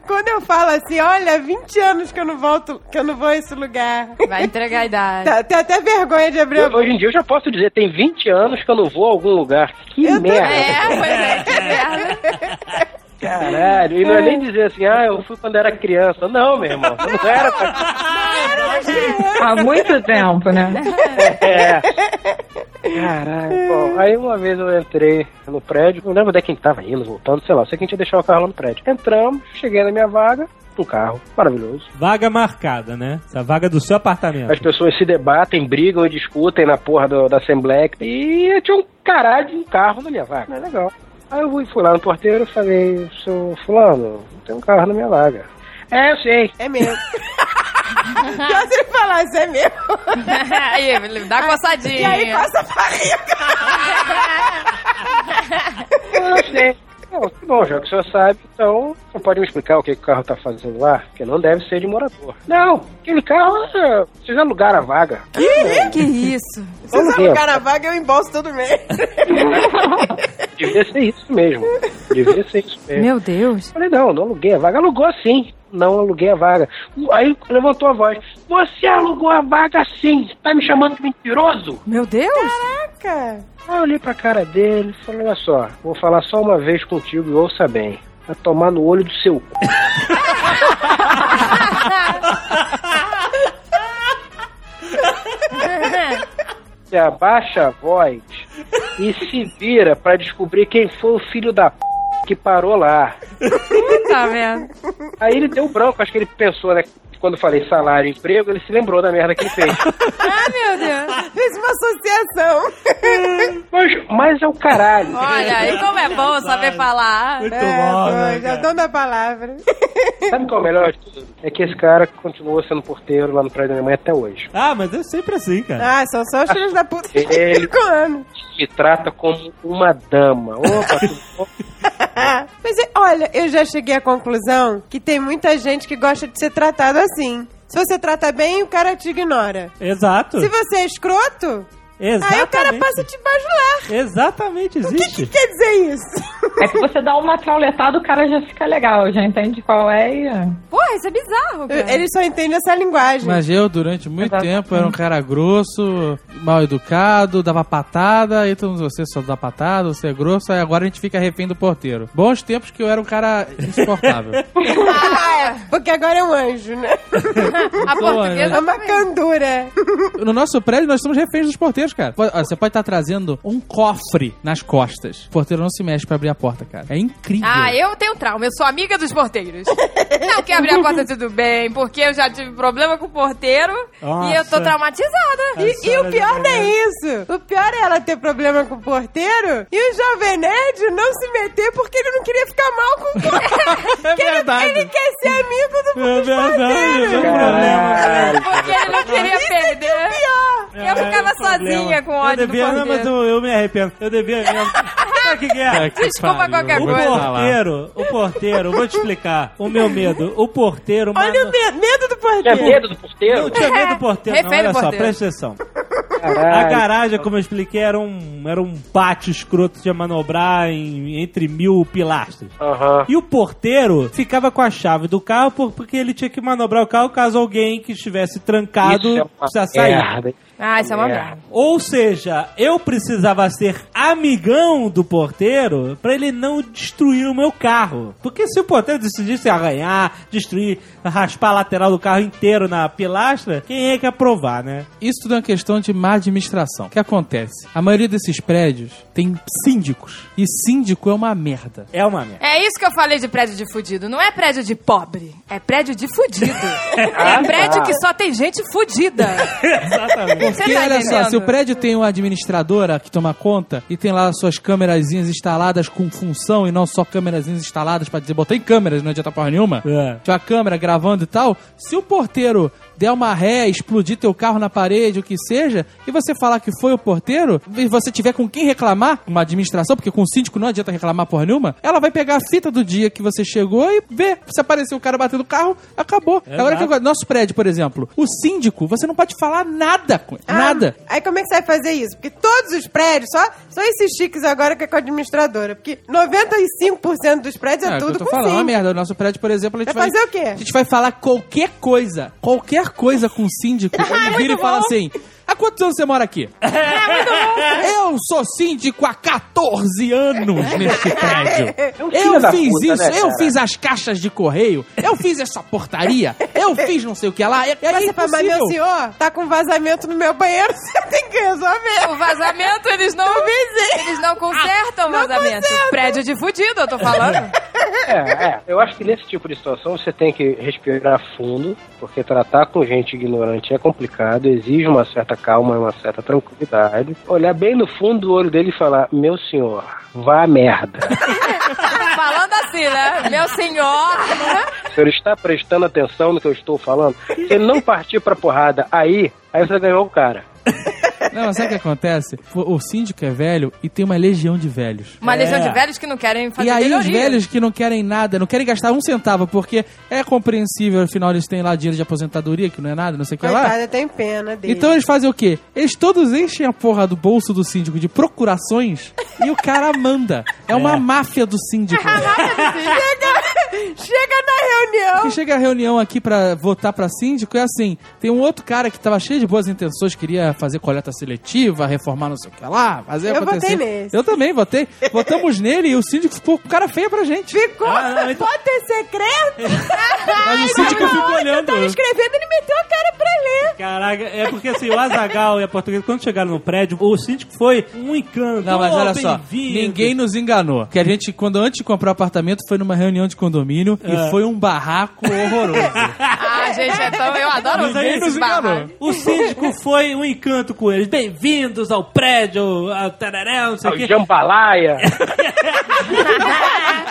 Quando eu falo assim, olha, 20 anos que eu não volto, que eu não vou a esse lugar. Vai entregar a idade. Tá, tem até vergonha de abrir a boca. Hoje em dia eu já posso dizer, tem 20 anos que eu não vou a algum lugar. Que Eu merda. É, pois é, que merda. Caralho. E não é nem dizer assim, ah, eu fui quando era criança. Não, meu irmão. Não era pra... Há muito tempo, né? É. Caralho. Bom, aí uma vez eu entrei no prédio, não lembro de quem tava indo, voltando, sei lá, sei que a gente ia deixar o carro lá no prédio. Entramos, cheguei na minha vaga, um carro maravilhoso. Vaga marcada, né? Essa vaga do seu apartamento. As pessoas se debatem, brigam e discutem na porra do- da Assembleia. E tinha um caralho de um carro na minha vaga. É legal. Aí eu fui, lá no porteiro e falei, seu fulano, tem um carro na minha vaga. É, eu sei. É mesmo. Já se ele falasse, é mesmo. aí, ele dá coçadinha. E aí passa a barriga. Eu sei. Não, que bom, já que o senhor sabe, então você pode me explicar o que, que o carro tá fazendo lá? Porque não deve ser de morador. Não, aquele carro, é, vocês alugaram a vaga. Que isso? Se você alugar na vaga, eu embolso todo mês. Devia ser isso mesmo. Devia ser isso mesmo. Meu Deus. Falei, não, não aluguei a vaga. Alugou sim. Não aluguei a vaga. Aí levantou a voz. Você alugou a vaga sim. Tá me chamando de mentiroso? Meu Deus. Caraca. Aí eu olhei pra cara dele e falei, olha só, vou falar só uma vez contigo e ouça bem. Vai tomar no olho do seu cu. Você abaixa a voz e se vira pra descobrir quem foi o filho da p que parou lá. Tá vendo? Aí ele deu branco, acho que ele pensou, né? Quando falei salário e emprego, ele se lembrou da merda que ele fez. Ah, meu Deus. Fez uma associação. mas, mas é o caralho. Olha, e como é bom saber falar. Muito É, bom, né, já dou da palavra. Sabe qual é o melhor de tudo? É que esse cara continua sendo porteiro lá no prédio da minha mãe até hoje. Ah, mas é sempre assim, cara. Ah, são só os filhos da puta Ele-. Me trata como uma dama. Opa, tudo bom? Mas é, olha, eu já cheguei à conclusão que tem muita gente que gosta de ser tratado assim. Se você trata bem, o cara te ignora. Exato. Se você é escroto, Exatamente. aí o cara passa a te bajular. Exatamente, O que, existe. que quer dizer isso? É que você dá uma trauletada, o cara já fica legal, já entende qual é e. Porra, isso é bizarro, cara. Ele só entende essa linguagem. Mas eu, durante muito Exatamente. tempo, era um cara grosso, mal educado, dava patada, e todo mundo, você só dá patada, você é grosso, aí agora a gente fica refém do porteiro. Bons tempos que eu era um cara insuportável. Ah, é. Porque agora é um anjo, né? A portuguesa É uma candura. no nosso prédio, nós somos reféns dos porteiros, cara. Você pode estar trazendo um cofre nas costas. O porteiro não se mexe pra abrir a porta, cara. É incrível. Ah, eu tenho trauma, eu sou amiga dos porteiros. Não quer abrir a porta tudo bem, porque eu já tive problema com o porteiro e eu tô Nossa. traumatizada. E, e o pior não é isso. O pior é ela ter problema com o porteiro e o Jovem Nerd não se meter porque ele não queria ficar mal com o porteiro. É Que ele- verdade. Ele, quer ser amigo do É verdade, é um problema. Caralho. Porque ele não queria perder. Pior. Eu É, ficava é um com ódio Eu devia, do não, mas eu, eu me arrependo. Eu devia mesmo. Sabe o que, que é? que Desculpa pariu. qualquer O coisa. porteiro, o porteiro, vou te explicar. O meu medo. O porteiro. Olha mano- o medo, medo do Tinha porteiro. medo do Não porteiro? tinha medo do porteiro, não. Refém do Olha só, presta atenção. A garagem, como eu expliquei, era um, era um pátio escroto de manobrar em, entre mil pilastras. Aham. E o porteiro ficava com a chave do carro por- porque ele tinha que manobrar o carro caso alguém que estivesse trancado é precisasse sair. merda. Ah, isso é uma Merda. merda. Ou seja, eu precisava ser amigão do porteiro pra ele não destruir o meu carro. Porque se o porteiro decidisse arranhar, destruir, raspar a lateral do carro inteiro na pilastra, quem é que ia provar, né? Isso tudo é uma questão de má administração. O que acontece? A maioria desses prédios tem síndicos. E síndico é uma merda. É uma merda. É isso que eu falei de prédio de fudido. Não é prédio de pobre, é prédio de fudido. é prédio que só tem gente fudida. Exatamente. Porque, tá olha só, se o prédio tem uma administradora que toma conta e tem lá suas câmerazinhas instaladas com função e não só câmerazinhas instaladas pra dizer, botei câmeras, não adianta porra nenhuma. É. Tinha a câmera gravando e tal. Se o porteiro der uma ré, explodir teu carro na parede, o que seja, e você falar que foi o porteiro, e você tiver com quem reclamar, uma administração, porque com o síndico não adianta reclamar porra nenhuma, ela vai pegar a fita do dia que você chegou e ver. Se apareceu o cara batendo o carro, acabou. Agora, que eu- nosso prédio, por exemplo, o síndico, você não pode falar nada com ele. Ah, Nada. Aí como é que você vai fazer isso? Porque todos os prédios, só, só esses chiques agora que é com a administradora. Porque 95% dos prédios é, É, o que tudo eu tô com falando, é uma síndico. merda. O nosso prédio, por exemplo, a gente Vai vai. fazer o quê? A gente vai falar qualquer coisa. Qualquer coisa com o síndico. Ele vira e fala assim: Há quantos anos você mora aqui? Eu sou síndico há 14 anos neste prédio. É Eu fiz puta, isso, né, eu fiz as caixas de correio, eu fiz essa portaria, eu fiz não sei o que lá. Aí, Você fala, mas meu impossível. senhor, tá com vazamento no meu banheiro, você tem que resolver. O vazamento, eles não. Eles não consertam o Não vazamento. consertam. Prédio de fudido, eu tô falando. É, é. Eu acho que nesse tipo de situação você tem que respirar fundo, porque tratar com gente ignorante é complicado, exige uma certa calma e uma certa tranquilidade. Olhar bem no fundo do olho dele e falar: Meu senhor, vá à merda. falando assim, né? Meu senhor. O senhor está prestando atenção no que eu estou falando? Se ele não partir pra porrada aí, aí você ganhou o cara. Não, mas sabe o que acontece? O, o síndico é velho e tem uma legião de velhos. Uma É. legião de velhos que não querem fazer E aí os melhoria. velhos que não querem nada, não querem gastar um centavo, porque é compreensível, afinal eles têm lá dinheiro de aposentadoria, que não é nada, não sei o que lá. Coitada, tem pena dele. Então eles fazem o quê? Eles todos enchem a porra do bolso do síndico de procurações e o cara manda. É uma É. máfia do síndico. chega, na reunião. Que chega a reunião aqui pra votar pra síndico é assim: tem um outro cara que tava cheio de boas intenções, queria fazer coleta seletiva, reformar não sei o que lá, fazer Eu acontecer. votei nesse. Eu também votei. Votamos nele e o síndico ficou com cara feia pra gente. Ficou, Ah, não, então- pode ter secreto. Mas o síndico ficou olhando. Tava escrevendo, ele meteu a cara pra ler. Caraca, é porque assim, o Azagal e a portuguesa, quando chegaram no prédio, o síndico foi um encanto. Não, mas Oh, olha só, bem-vindo. ninguém nos enganou. Que a gente, quando antes de comprar o apartamento, foi numa reunião de condomínio É. e foi um barraco horroroso. Ah, gente, então eu adoro Mas aí esses barracos. O síndico foi um encanto com eles. Bem-vindos ao prédio, ao tararé, não sei o quê. jambalaya.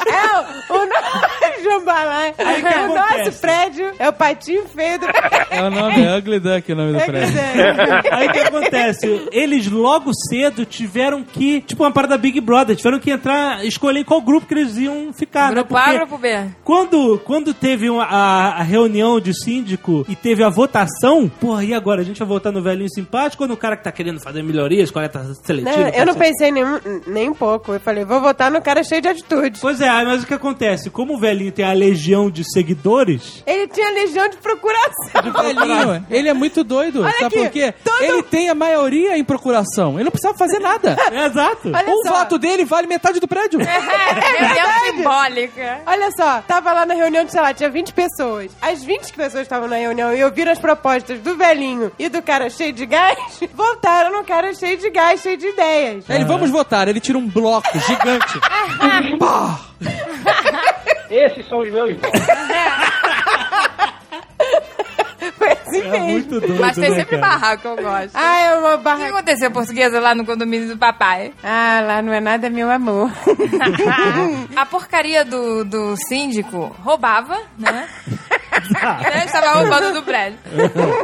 É, o. Jambalaya. Aí que o nosso prédio é o patinho feio do É o nome, é Ugly Duck o nome do É, prédio. Aí o que acontece? Eles logo cedo tiveram que, tipo uma parada Big Brother, tiveram que entrar, escolher em qual grupo que eles iam ficar, Grupo né? A, grupo B. quando, quando teve uma- a, a reunião de síndico e teve a votação, porra, e agora? A gente vai votar no velhinho simpático ou no cara que tá querendo fazer melhorias, coleta seletiva? Não, eu não pensei nem, nem um pouco. Eu falei, vou votar no cara cheio de atitude. Pois é, mas o que acontece? Como o velhinho tem a legião de seguidores, Ele tinha legião de procuração. Velhinho, ele é muito doido. Olha sabe aqui, por quê? todo- Ele tem a maioria em procuração. Ele não precisava fazer nada. é exato. Olha um só. voto dele vale metade do prédio. Reunião simbólica. Olha só, tava lá na reunião de, sei lá, tinha 20 pessoas. As 20 pessoas estavam na reunião e ouviram as propostas do velhinho e do cara cheio de gás, votaram no cara cheio de gás, cheio de ideias. Ele, vamos votar. Ele tira um bloco gigante. Pá! Esses são os meus votos. Foi assim É mesmo. muito doido, Mas tem né, sempre cara? barraco, eu gosto. Ah, é uma O que aconteceu, portuguesa, lá no condomínio do papai? Ah, lá não é nada, meu amor. a porcaria do, do síndico roubava, né? né? Estava roubando do prédio.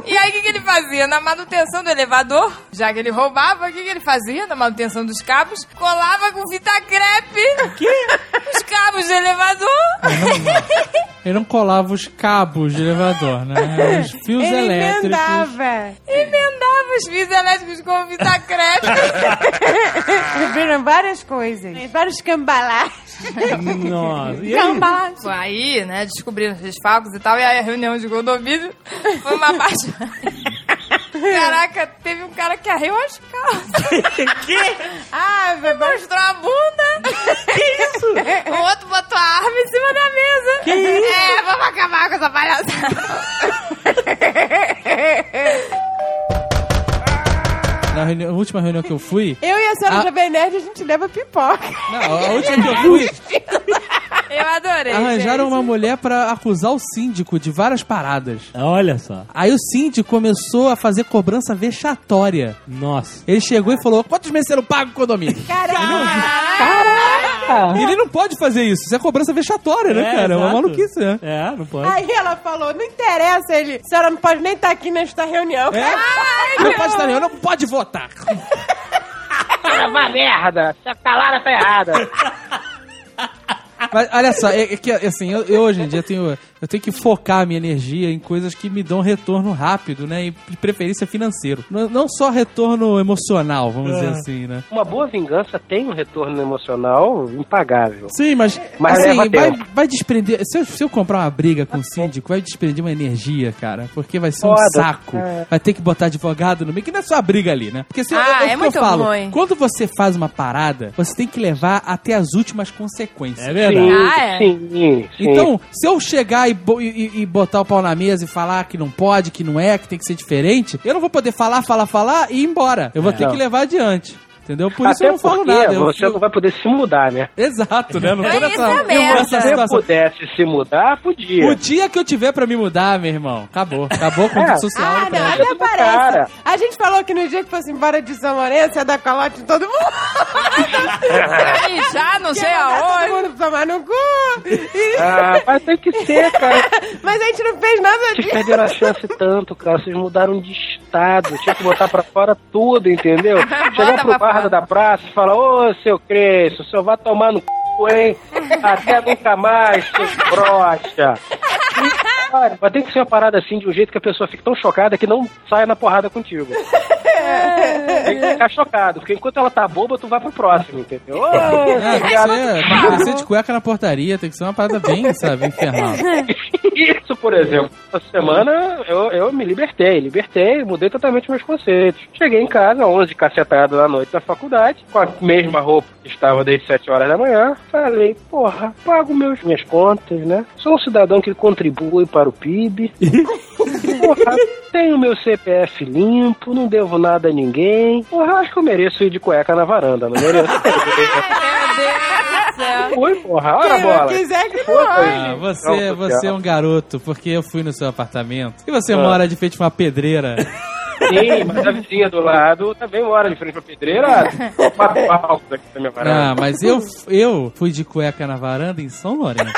E aí, o que, que ele fazia? Na manutenção do elevador, já que ele roubava, o que, que ele fazia? Na manutenção dos cabos, colava com fita crepe. Que? Os cabos do elevador. Ele não colava os cabos de elevador, né? Os fios Ele elétricos. emendava. Emendava os fios elétricos com fita crepe. Viram várias coisas. Vários cambalás. Nossa. Aí? Né, descobriram os desfalques e tal, e aí a reunião de condomínio foi uma parte... Caraca, teve um cara que arreu as calças. Ah, vai Mostrou a bunda. Que isso? O outro botou a arma em cima da mesa. Que isso? É, vamos acabar com essa palhaçada. Na reunião- última reunião que eu fui. Eu e a senhora Ah. Jovem Nerd, a gente leva pipoca. Não, a última que eu fui, Eu adorei. arranjaram gente. uma mulher pra acusar o síndico de várias paradas. Olha só. Aí o síndico começou a fazer cobrança vexatória. Nossa. Ele chegou e falou: quantos meses você não paga o condomínio? Caramba! Ele não pode fazer isso. Isso é cobrança vexatória, né, É, cara? É uma exato. maluquice, né? É, não pode. Aí ela falou, não interessa, ele. A senhora não pode nem estar aqui nesta reunião. É? não pode estar não pode votar. Uma merda. Essa calada tá errada. Mas olha só, é, é que assim, eu, eu hoje em dia tenho, eu tenho que focar a minha energia em coisas que me dão retorno rápido, né? E de preferência financeiro. Não, só retorno emocional, vamos dizer assim, né? Uma boa vingança tem um retorno emocional impagável. Sim, mas, Mas assim, leva vai, vai desprender. Se eu, se eu comprar uma briga com o síndico, vai desprender uma energia, cara. Porque vai ser um Foda. saco. É. Vai ter que botar advogado no meio, que não é só a briga ali, né? Porque se eu- Ah, eu, é eu muito falo, ruim. quando você faz uma parada, você tem que levar até as últimas consequências. É verdade. Sim, Ah, é? sim, sim. Então, se eu chegar e, e- e botar o pau na mesa e falar que não pode, que não é, que tem que ser diferente, eu não vou poder falar, falar, falar e ir embora. Eu vou ter Não. que levar adiante. Entendeu? Por isso Até eu não falo nada. Eu, você eu- não vai poder se mudar, né? Exato, né? Não tô É nessa, é Se você situação. pudesse se mudar, podia. O dia que eu tiver pra me mudar, meu irmão, acabou. Acabou com o É. social Ah, não, até parece. cara. A gente falou que no dia que fosse embora de São Lourenço ia dar calote em todo mundo. E já não sei mandar todo aonde. mundo tomar no cu. E- Ah, mas tem que ser, cara. Mas a gente não fez nada Vocês disso. perderam a chance tanto, cara. Vocês mudaram de estado. Tinha que botar pra fora tudo, entendeu? Chegar pro bar da praça e falar, ô, seu Cresço, o senhor vai tomar no c, hein? Até nunca mais, seu brocha. Mas tem que ser uma parada assim, de um jeito que a pessoa fique tão chocada que não saia na porrada contigo. Tem que ficar chocado, porque enquanto ela tá boba, tu vai pro próximo, entendeu? Ô, É, tem que obrigado. ser, tem que descer de cueca na portaria, tem que ser uma parada bem, sabe, infernal. Isso, por exemplo. Essa semana eu, eu me libertei, libertei, mudei totalmente meus conceitos. Cheguei em casa, 11 cacetadas da noite na faculdade, com a mesma roupa que estava desde 7 horas da manhã. Falei, porra, pago meus, minhas contas, né? Sou um cidadão que contribui para o PIB. Porra, tenho meu CPF limpo, não devo nada a ninguém. Porra, acho que eu mereço ir de cueca na varanda, não mereço? Fui, porra, olha a Quem bola. quiser que Foi. Ah, você, você é um garoto, porque eu fui no seu apartamento. E você Ah. mora de frente a uma pedreira. Sim, mas a vizinha do lado também mora de frente pra pedreira. Quatro palcos aqui na minha Ah, varanda. mas eu, eu fui de cueca na varanda em São Lourenço.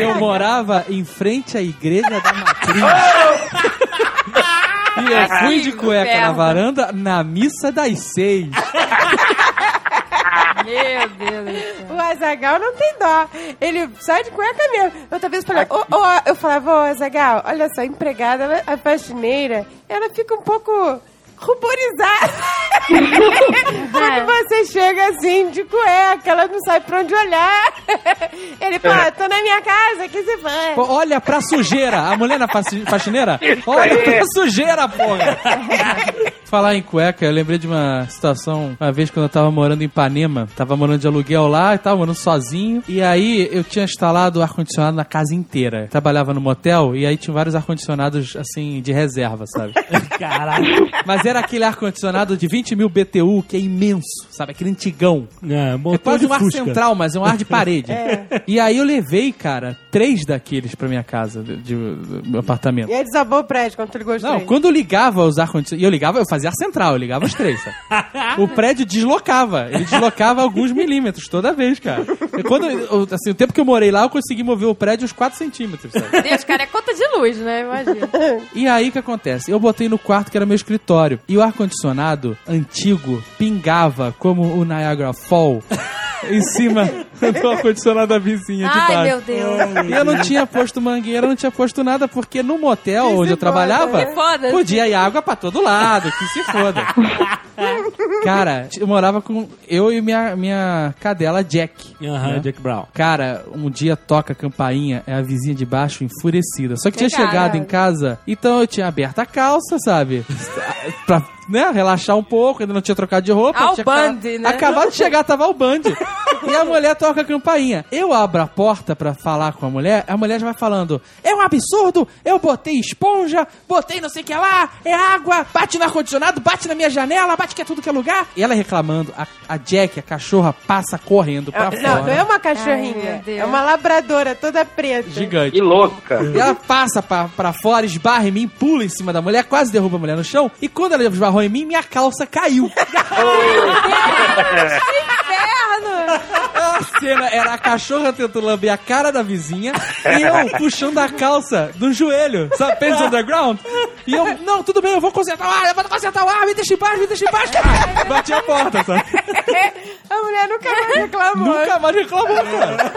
eu morava em frente à igreja da matriz. E eu fui de cueca na varanda na missa das seis. Meu Deus do céu. O Azagal não tem dó. Ele sai de cueca mesmo. Outra vez eu falei, ô, ô, eu falava, ô Azagal, olha só, a empregada, a faxineira, ela fica um pouco ruborizada. Quando você chega assim, de cueca, ela não sabe pra onde olhar. Ele fala, tô na minha casa, que você vai? Pô, Olha pra sujeira. A mulher na faxi- faxineira? Olha pra sujeira, porra. Falar em cueca, eu lembrei de uma situação, uma vez quando eu tava morando em Ipanema, tava morando de aluguel lá e tava morando sozinho, e aí eu tinha instalado o ar-condicionado na casa inteira. Trabalhava no motel, e aí tinha vários ar-condicionados, assim, de reserva, sabe? Caralho. Mas era aquele ar-condicionado de 20 mil BTU, que é imenso, sabe? Aquele antigão. É, É quase um ar Fusca. central, mas é um ar de parede. E aí eu levei, cara, três daqueles pra minha casa, de, de- do meu apartamento. E aí desabou o prédio quando tu ligou os Não, três. quando eu ligava os ar-condicionados, e eu ligava, eu fazia ar central, eu ligava os três, sabe? O prédio deslocava, ele deslocava alguns milímetros toda vez, cara. E quando, eu- assim, o tempo que eu morei lá, eu consegui mover o prédio uns 4 centímetros, sabe? Deus, cara, é conta de luz, né? Imagina. E aí o que acontece? Eu botei no quarto que era meu escritório. E o ar-condicionado antigo pingava como o Niagara Fall em cima do ar-condicionado da vizinha de Ai, baixo. meu Deus. E eu não tinha posto mangueira, não tinha posto nada, porque no motel Que onde eu trabalhava, Que foda. podia ir água pra todo lado, que se foda. Cara, eu morava com eu e minha, minha cadela Jack. Aham, né? Jack Brown. Cara, um dia toca a campainha, é a vizinha de baixo enfurecida. Só que tinha Cara. chegado em casa, então eu tinha aberto a calça, sabe? pra, né, relaxar um pouco, ainda não tinha trocado de roupa. Ao band, né? Acabado de chegar, tava o band. e a mulher toca a campainha. Eu abro a porta pra falar com a mulher, a mulher já vai falando: é um absurdo, eu botei esponja, botei não sei o que lá, é água, bate no ar-condicionado, bate na minha janela, bate que é tudo que é lugar. E ela reclamando, a, a Jack, a cachorra, passa correndo pra fora. Não, não é uma Ai, cachorrinha. Deus. é uma labradora toda preta. Gigante. Que louco, cara. E ela passa pra, pra fora, esbarra em mim, pula em cima da mulher, quase derruba a mulher no chão. E quando ela esbarrou em mim, minha calça caiu. A cena era a cachorra tentando lamber a cara da vizinha e eu puxando a calça do joelho, sabe? Pants underground. E eu, não, tudo bem, eu vou consertar o ar, eu vou consertar o ar, me deixa em paz, me deixa em paz. Ah, Bati a porta, sabe? A mulher nunca mais reclamou. Nunca mais reclamou, cara.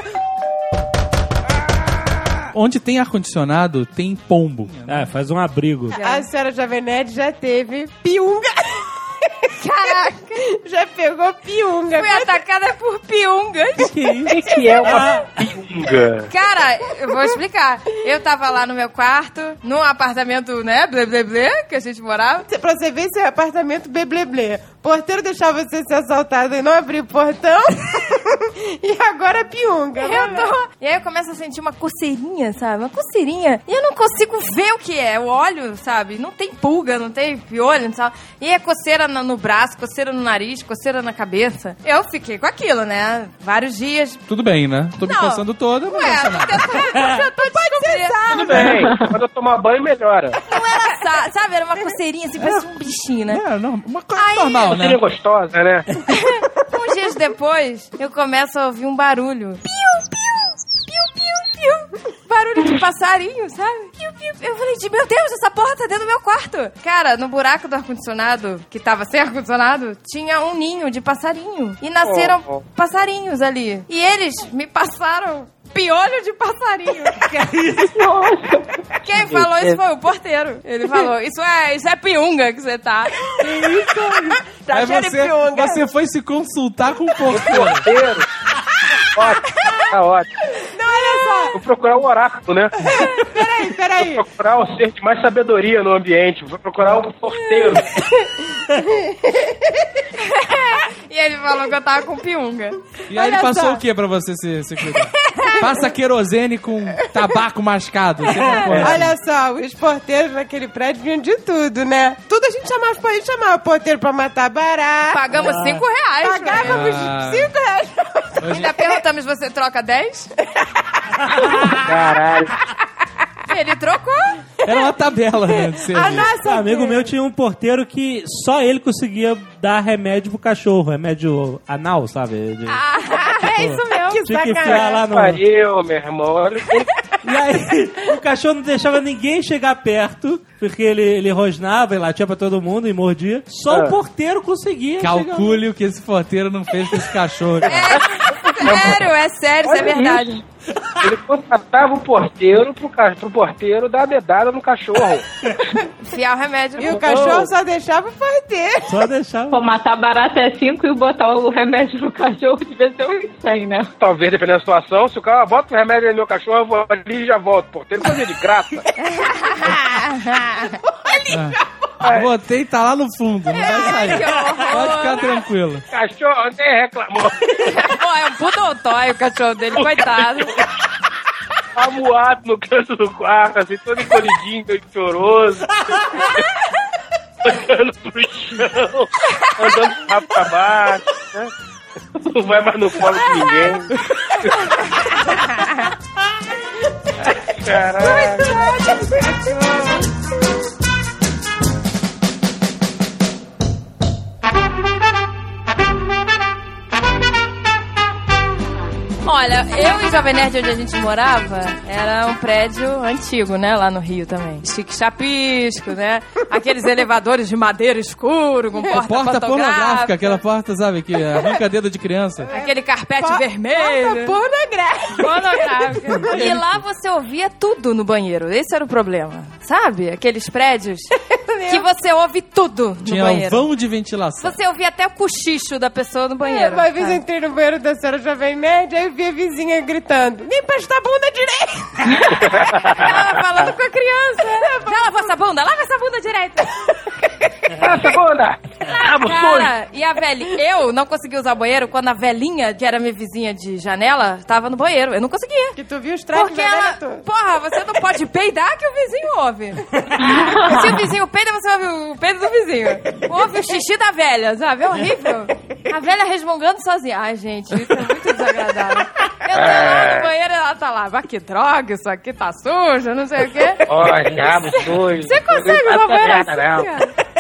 Onde tem ar-condicionado, tem pombo. É, faz um abrigo. A senhora Jovem Nerd já teve piunga. Caraca, Já pegou piunga. fui atacada por piungas. O que, que é uma pinga? Cara, eu vou explicar. Eu tava lá no meu quarto, num apartamento, né, blé blé blé, que a gente morava. Pra você ver esse apartamento blé. Porteiro deixava você ser assaltado e não abrir o portão. e agora é piunga. Eu tô... E aí eu começo a sentir uma coceirinha, sabe? Uma coceirinha. E eu não consigo ver o que é. Eu olho, sabe? Não tem pulga, não tem piolho, não sabe? E é coceira no, no braço, coceira no nariz, coceira na cabeça. Eu fiquei com aquilo, né? Vários dias. Tudo bem, né? Tô me Não. coçando toda, não Ué, eu tô eu tô descobrindo. Tudo bem, quando eu tomar banho melhora. Não era, sa- sabe? Era uma coceirinha assim, parecia um bichinho, né? É, não, uma coisa Aí- normal, né? Seria gostosa, né? Uns dias depois, eu começo a ouvir um barulho. Piu, piu, piu, piu, piu. Barulho de passarinho, sabe? Piu, piu. Eu falei, de, meu Deus, essa porra tá dentro do meu quarto. Cara, no buraco do ar-condicionado, que tava sem ar-condicionado, tinha um ninho de passarinho. E nasceram Oh, oh. passarinhos ali. E eles me passaram piolho de passarinho. Quem falou isso foi o porteiro. Ele falou, isso é, isso é piunga que você tá. Tá Aí você, piunga. você foi se consultar com o porteiro. Porteiro. Ótimo, tá ótimo. Olha só. Vou procurar o oráculo, né? Peraí, peraí. Vou procurar o ser de mais sabedoria no ambiente. Vou procurar o porteiro. E ele falou que eu tava com piunga. E aí ele Olha passou só. o que pra você se, se cuidar? Passa querosene com tabaco mascado. Pode. Olha só, os porteiros naquele prédio vinham de tudo, né? Tudo a gente chamava os porteiros, chamava porteiro pra matar barata. Pagamos 5 reais. pra ele. Pagávamos Ah. 5 reais. Ainda perguntamos, você troca 10? Caralho. Ele trocou. Era uma tabela, né? De A serviço. nossa. Um amigo meu tinha um porteiro que só ele conseguia dar remédio pro cachorro, remédio anal, sabe? De- Ah, é isso mesmo. Que Tinha que enfiar lá no. Pariu, meu irmão. Olha E aí, o cachorro não deixava ninguém chegar perto, porque ele, ele rosnava e latia pra todo mundo e mordia. Só Ah. o porteiro conseguia. chegar. Calcule o que esse porteiro não fez com esse cachorro. cara. É sério, é sério, isso é Olha verdade. Ele contratava o porteiro pro, ca- pro porteiro dar a dedada no cachorro. Enfiar o remédio. E o cachorro só deixava o porteiro. Só deixava. Pô, matar barata é 5 e botar o remédio no cachorro devia ser uns 100, né? Talvez, dependendo da situação, se o cara bota o remédio no meu cachorro, eu vou ali e já volto. Porteiro fazia de graça. Ah, Botei, tá lá no fundo, não vai sair. que horror. Pode ficar tranquilo. Cachorro nem reclamou. Pô, é um toy o cachorro dele, coitado. Amuado no canto do quarto, assim, todo encolhidinho, meio choroso. Olhando pro chão, andando rabo pra baixo, né? Não vai mais no colo de ninguém. Caralho. Olha, eu e Jovem Nerd, onde a gente morava, era um prédio antigo, né? Lá no Rio também. Chique chapisco, né? Aqueles elevadores de madeira escuro, com porta, Porta pornográfica, aquela porta, sabe, que arranca dedo de criança. Aquele carpete Po- vermelho. Pornográfico. Pornográfica. E lá você ouvia tudo no banheiro. Esse era o problema. Sabe? Aqueles prédios que você ouve tudo no Tinha um banheiro. vão de ventilação. Você ouvia até o cochicho da pessoa no banheiro. Uma vez entrei no banheiro da senhora Jovem Nerd, aí eu vi a vizinha gritando: Limpa esta bunda direita! Ela falando com a criança. Já lavou essa bunda? Lava essa bunda direita. Essa bunda! Rabo sujo! Cara, e a velhinha? Eu não consegui usar o banheiro quando a velhinha, que era minha vizinha de janela, tava no banheiro. Eu não conseguia. Que tu viu os trapos Porque ela. velha. Porra, você não pode peidar que o vizinho ouve. Se o vizinho peida, você ouve o peido do vizinho. Ouve o xixi da velha, sabe? É horrível. A velha resmungando sozinha. Ai, gente, isso é muito desagradável. Eu tô lá no banheiro e ela tá lá. Mas que droga, isso aqui tá sujo, não sei o quê. Ó, rabo sujo. Você consegue usar o banheiro assim, cara?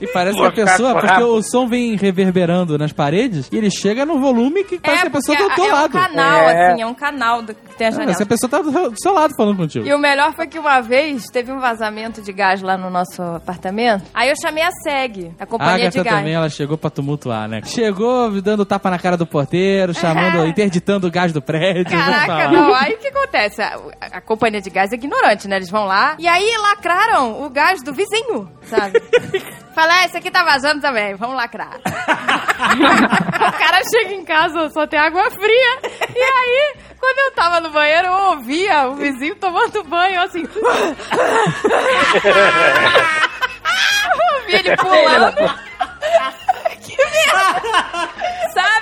E parece que Vou a pessoa, porque rabo. o som vem reverberando nas paredes e ele chega no volume que parece que a pessoa tá do teu é lado. um canal, É. assim, é um canal do- que tem a janela. Mas a pessoa tá do do seu lado falando contigo. E o melhor foi que uma vez teve um vazamento de gás lá no nosso apartamento. Aí eu chamei a SEG, a A companhia de Agatha gás. também, ela chegou pra tumultuar, né? Chegou dando tapa na cara do porteiro, chamando, interditando o gás do prédio. Caraca, não. Aí o que acontece? A, a companhia de gás é ignorante, né? Eles vão lá e aí lacraram o gás do vizinho, sabe? Fala, ah, esse aqui tá vazando também, vamos lacrar. o cara chega em casa, só tem água fria. E aí, quando eu tava no banheiro, eu ouvia o vizinho tomando banho, assim. eu ouvi ele pulando. que merda! Sabe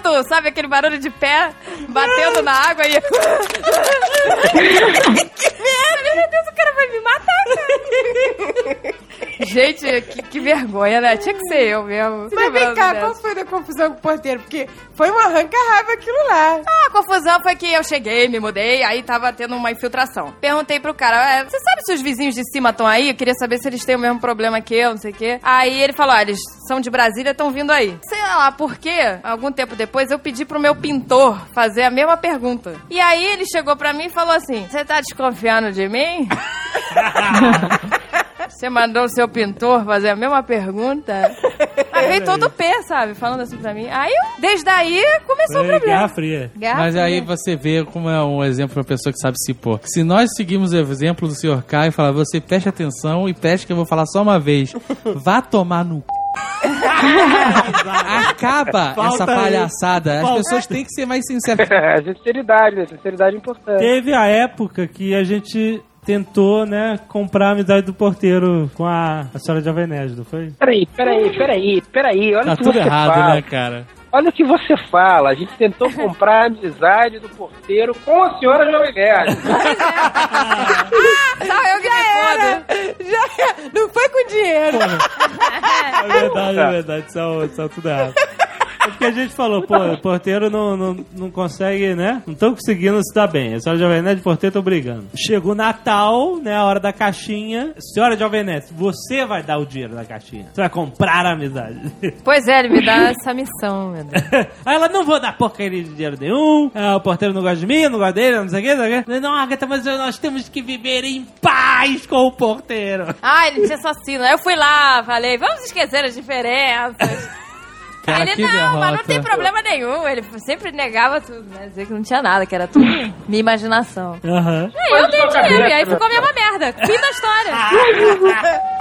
pulando, sabe aquele barulho de pé batendo na água e. Meu Deus, o cara vai me matar, cara. Gente, que, que vergonha, né? Tinha que ser eu mesmo. Mas vem cá, dessa. qual foi a confusão com o porteiro? Porque foi um arranca-raiva aquilo lá. Ah, a confusão foi que eu cheguei, me mudei, aí tava tendo uma infiltração. Perguntei pro cara, "É, você sabe se os vizinhos de cima estão aí? Eu queria saber se eles têm o mesmo problema que eu, não sei o quê. Aí ele falou, ah, eles são de Brasília, estão vindo aí. Sei lá por quê, algum tempo depois eu pedi pro meu pintor fazer a mesma pergunta. E aí ele chegou pra mim e falou assim, você tá desconfiando de mim? Você mandou o seu pintor fazer a mesma pergunta? Aí veio todo o pé, sabe? Falando assim pra mim. Aí, eu- desde aí, começou o problema. Guerra Fria. Guerra Mas Fria. aí você vê como é um exemplo pra uma pessoa que sabe se pôr. Se nós seguimos o exemplo do Sr. K e falar, você preste atenção e preste que eu vou falar só uma vez. Vá tomar no c... Acaba Falta essa aí. palhaçada. As Falta- pessoas têm que ser mais sinceras. É, sinceridade, né? Sinceridade é importante. Teve a época que a gente tentou, né, comprar a amizade do porteiro com a, a senhora de Alvenés, não foi? Peraí, peraí, peraí, peraí. Olha Tá tudo errado, fala. né, cara? Olha o que você fala. A gente tentou comprar a amizade do porteiro com a senhora Jovem Nerd. Só eu me fodo. Já é. Não foi com dinheiro. É verdade, é verdade, são, são tudo errado. É porque a gente falou, pô, o porteiro não, não, não consegue, né? Não estão conseguindo se dar bem. A senhora Jovem Nerd e o porteiro estão brigando. Chegou o Natal, né? A hora da caixinha. Senhora Jovem Nerd, você vai dar o dinheiro da caixinha. Você vai comprar a amizade. Pois é, ele me dá essa missão, meu Deus. Aí ela, não vou dar porcaria de dinheiro nenhum. Ah, o porteiro não gosta de mim, não gosto dele, não sei o que, não sei o que. Não, Agatha, mas nós temos que viver em paz com o porteiro. Ah, ele tinha assassino. Aí eu fui lá, falei, vamos esquecer as diferenças. Cara, ele, que não, mas não derrota. tem problema nenhum. Ele sempre negava tudo, né? Dizia que não tinha nada, que era tudo minha imaginação. Aham. Aí eu dei dinheiro, e aí ficou a mesma merda. Fim da história.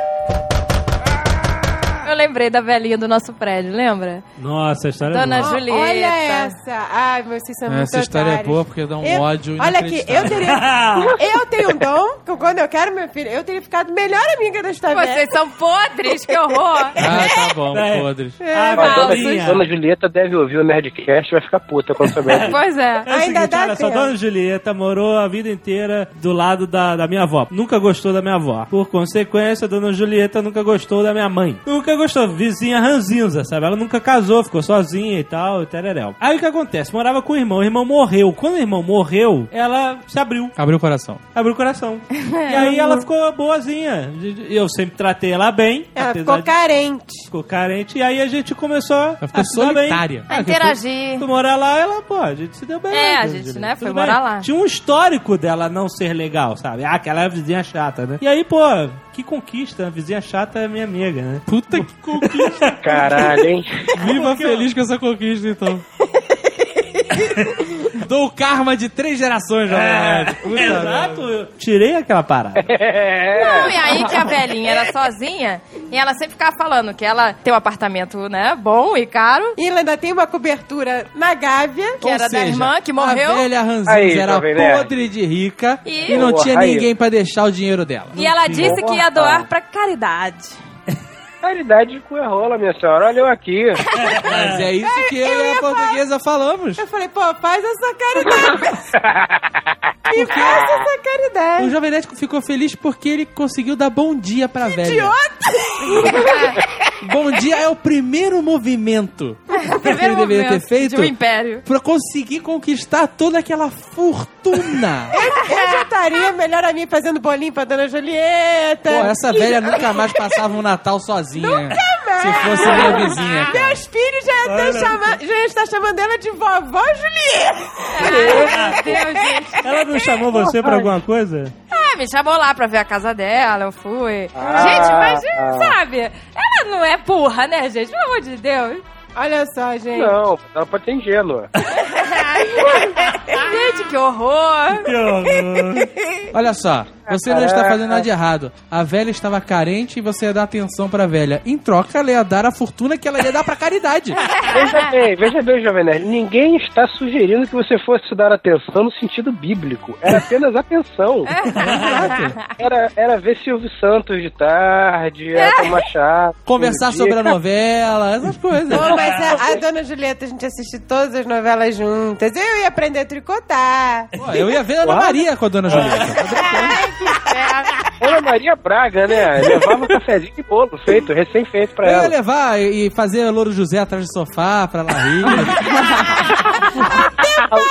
Eu lembrei da velhinha do nosso prédio, lembra? Nossa, a história Dona é boa. Julieta. Olha essa. Ai, mas vocês são muito Essa história é otários. boa porque dá um Eu- ódio Olha aqui, eu inacreditável. teria. Eu tenho um dom, que quando eu quero, meu filho, eu teria ficado melhor amiga da Stavete. Vocês são podres, que horror. Ah, tá bom, É. podres. Ah, A dona, dona Julieta deve ouvir o Nerdcast e vai ficar puta quando souber. Pois é. É o Ainda seguinte, dá olha só, tempo. Dona Julieta morou a vida inteira do lado da, da minha avó. Nunca gostou da minha avó. Por consequência, Dona Julieta nunca gostou da minha mãe. Nunca gostou. Vizinha ranzinza, sabe? Ela nunca casou, ficou sozinha e tal, e tereréu. Aí o que acontece? Morava com o irmão. O irmão morreu. Quando o irmão morreu, ela se abriu. Abriu o coração. Abriu o coração. e aí ela ficou boazinha. Eu sempre tratei ela bem. Ela ficou de- carente. ficou carente. E aí a gente começou Ela ficou a se dar bem. solitária. A interagir. Tu morar lá, ela, pô, a gente se deu bem. É, a gente, né, foi tudo morar bem. lá. Tinha um histórico dela não ser legal, sabe? Ah, aquela vizinha chata, né? E aí, pô, que conquista, a vizinha chata é minha amiga, né? Puta que conquista. Caralho, hein? Viva feliz com essa conquista, então. Dou o karma de três gerações. Puta merda. Exato, eu tirei aquela parada. É. Não, e aí que a velhinha era sozinha e ela sempre ficava falando que ela tem um apartamento, né, bom e caro, E ela ainda tem uma cobertura na Gávea. que Ou era da seja, irmã que morreu. A velha Ranzinza Aí, era Jovem Nerd. podre de rica E- e, não Porra, tinha aí. ninguém pra deixar o dinheiro dela. E ela disse que ia doar pra caridade. Caridade de cu é rola, minha senhora. Olha eu aqui. Mas é isso que eu, eu e a portuguesa falamos. Eu falei, pô, faz essa caridade. Me faz essa O caridade. Jovem Nerd ficou feliz porque ele conseguiu dar bom dia pra velha. Idiota! Bom dia é o primeiro movimento que ele deveria ter feito De um império. pra conseguir conquistar toda aquela fortuna. Eu já estaria melhor a mim fazendo bolinho pra dona Julieta. Pô, essa velha nunca mais passava um Natal sozinha. Se fosse minha vizinha, cara. Meus filhos já, iam ter chama- já chamando ela de vovó Julieta. Ai, meu Deus, gente. Ela não chamou você pra alguma coisa? Ah, me chamou lá pra ver a casa dela, eu fui. Ah, gente, mas ah. sabe, ela não é burra, né, gente? Pelo amor de Deus. Olha só, gente. Não, ela pode ser ingênua. Gente, que horror. Que horror. Olha só, você não está fazendo nada de errado. A velha estava carente e você ia dar atenção pra velha. Em troca, ela ia dar a fortuna que ela ia dar pra caridade. Veja bem, veja bem, Jovem Nerd. Ninguém está sugerindo que você fosse dar atenção no sentido bíblico. Era apenas atenção. Era, era ver Silvio Santos de tarde, era tomar chá. Conversar sobre a novela, essas coisas. Mas a, a dona Julieta, a gente assiste todas as novelas juntas. Eu ia aprender a tricotar. Pô, eu ia ver a Ana? Maria com a dona Julieta. Ana Maria Braga, né? Levava um cafezinho e bolo feito, recém-feito pra Eu ia ela. levar e fazer Louro José atrás do sofá pra ela rir. Eu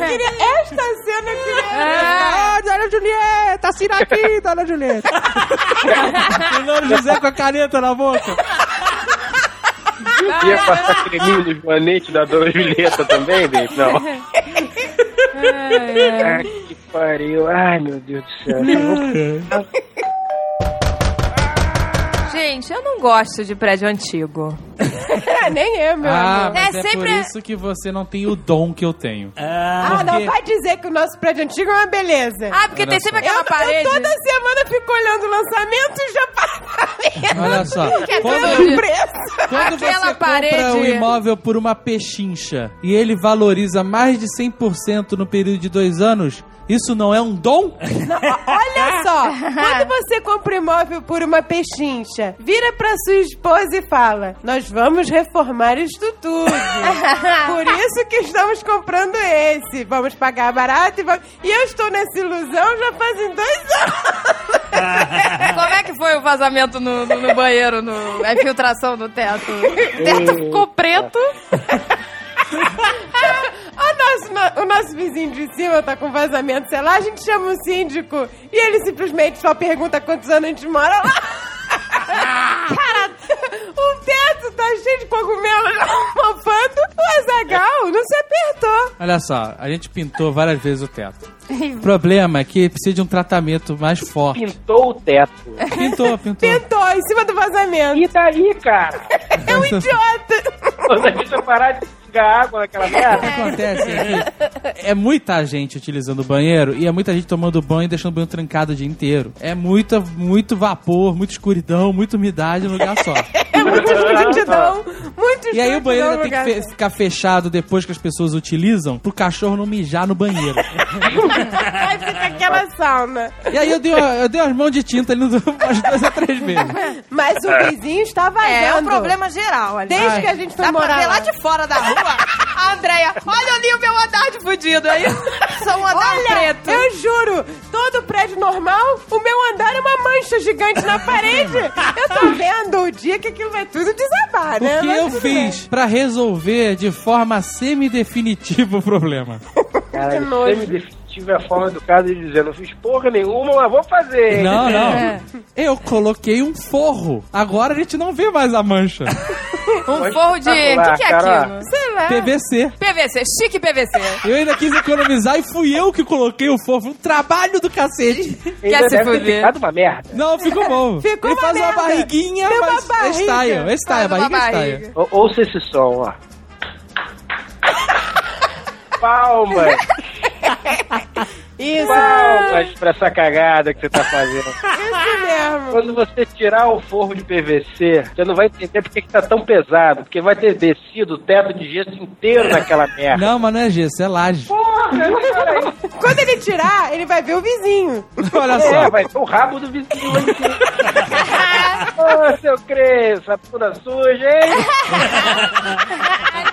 queria esta cena que Ah, dona Julieta, assina aqui, dona Julieta. o Louro José com a caneta na boca. Ia passar creminho no joanete da dona Julieta também, Dave? Não. Ah, que pariu. Ai, meu Deus do céu. Gente, eu não gosto de prédio antigo. Nem eu, meu Ah, amor. mas É é, por sempre- isso que você não tem o dom que eu tenho. Ah, não porque- vai dizer que o nosso prédio antigo é uma beleza. Ah, porque Olha tem sempre só. eu, aquela parede. eu toda semana fico olhando lançamentos de apartamentos. Olha só. Que é Quando, tudo- preço. quando Aquela você parede- compra um imóvel por uma pechincha e ele valoriza mais de 100% no período de dois anos, isso não é um dom? Não, olha só, quando você compra imóvel por uma pechincha, vira pra sua esposa e fala: Nós vamos reformar isto tudo. Por isso que estamos comprando esse. Vamos pagar barato e vamos. E eu estou nessa ilusão já fazem dois anos. Como é que foi o vazamento no, no- no banheiro, no, a infiltração no teto? O teto ficou preto. O nosso, no- o nosso vizinho de cima tá com vazamento, sei lá, a gente chama o síndico e ele simplesmente só pergunta quantos anos a gente mora lá. Cara, o teto tá cheio de cogumelo mofando. O Azagal não se apertou. Olha só, a gente pintou várias vezes o teto. O problema é que precisa de um tratamento mais forte. Pintou o teto. Pintou, pintou. Pintou em cima do vazamento. E daí, cara? É um idiota. Quando a gente parar de pingar água naquela O que merda. acontece é que é muita gente utilizando o banheiro e é muita gente tomando banho e deixando o banho trancado o dia inteiro. É muita, muito vapor, muita escuridão, muita umidade no lugar só. É muita escrotidão. Muito E aí o banheiro tem que fe- ficar fechado depois que as pessoas utilizam pro cachorro não mijar no banheiro. Aí fica aquela sauna. E aí eu dei, uma- eu dei umas mãos de tinta ali no- umas duas ou três vezes. Mas o vizinho está vazando. É, é um problema geral ali. Desde Ai. que a gente foi Dá pra morar ver lá. lá de fora da rua. A Andréia, olha ali o meu andar de fudido aí. Só um andar Olha, preto. eu juro, todo prédio normal, o meu andar é uma mancha gigante na parede. Eu tô vendo o dia que aquilo vai tudo desabar, O né? que Mas eu fiz pra resolver de forma semi-definitiva o problema? Cara, Que isso nojo. semi-definitiva é a forma educada de dizer, não fiz porra nenhuma, mas vou fazer. Não, não. Eu coloquei um forro. Agora a gente não vê mais a mancha. Um forro de... O que, que é Cara. aquilo? Sei lá. PVC. PVC, chique PVC. Eu ainda quis economizar e fui eu que coloquei o forro. Foi um trabalho do cacete. Ainda Quer se fuder. ficado uma merda. Não, ficou bom. Ficou Ele uma faz uma merda. barriguinha, Tem uma mas barriga. é style. É style, a Faz uma barriga é barriga. style. Ou- Ouça esse som, ó. Palmas, Isso, palmas pra essa cagada que você tá fazendo. isso mesmo. Quando você tirar o forro de PVC, você não vai entender porque que tá tão pesado. Porque vai ter descido o teto de gesso inteiro naquela merda. Não, mas não é gesso, é laje. Porra, cara, Quando ele tirar, ele vai ver o vizinho. Olha é, só. vai ter o rabo do vizinho lá em cima. Ô, seu Cresça, bunda suja, hein?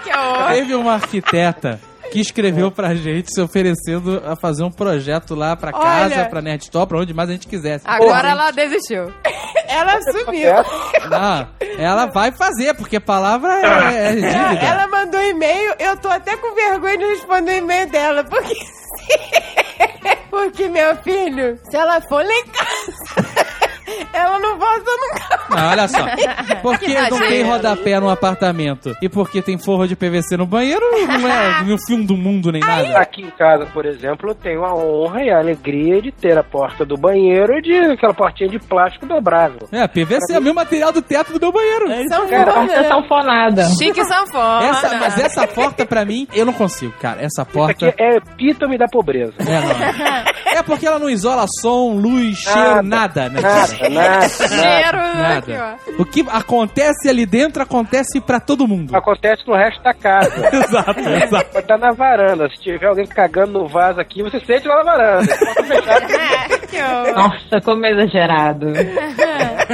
Que horror. Teve uma arquiteta que escreveu pra gente se oferecendo a fazer um projeto lá pra casa, Olha. pra Nerd Store, pra onde mais a gente quisesse. Agora ela desistiu. Ela sumiu. Não, ela vai fazer, porque palavra é, é dívida. Ela mandou e-mail, eu tô até com vergonha de responder o e-mail dela, porque. porque, meu filho, se ela for lá em casa, ela não volta nunca. Não, olha só. Porque Que não tem rodapé no apartamento e porque tem forro de PVC no banheiro, não é no fim do mundo nem nada. Aqui em casa, por exemplo, eu tenho a honra e a alegria de ter a porta do banheiro de aquela portinha de plástico dobrável. É, PVC é o mesmo material do teto do meu banheiro. Cara, foda. Porta sanfonada. Chique sanfona. Essa, mas essa porta, pra mim, eu não consigo, cara. Essa Isso porta. aqui é epítome da pobreza. É, não. É porque ela não isola som, luz, cheiro, nada, né? Nada, nada, nada. Cheiro aqui, Nada. ó. O que acontece ali dentro acontece pra todo mundo. Acontece no resto da casa. Exato, exato. Vai estar na varanda. Se tiver alguém cagando no vaso aqui, você sente lá na varanda. Nossa, como exagerado.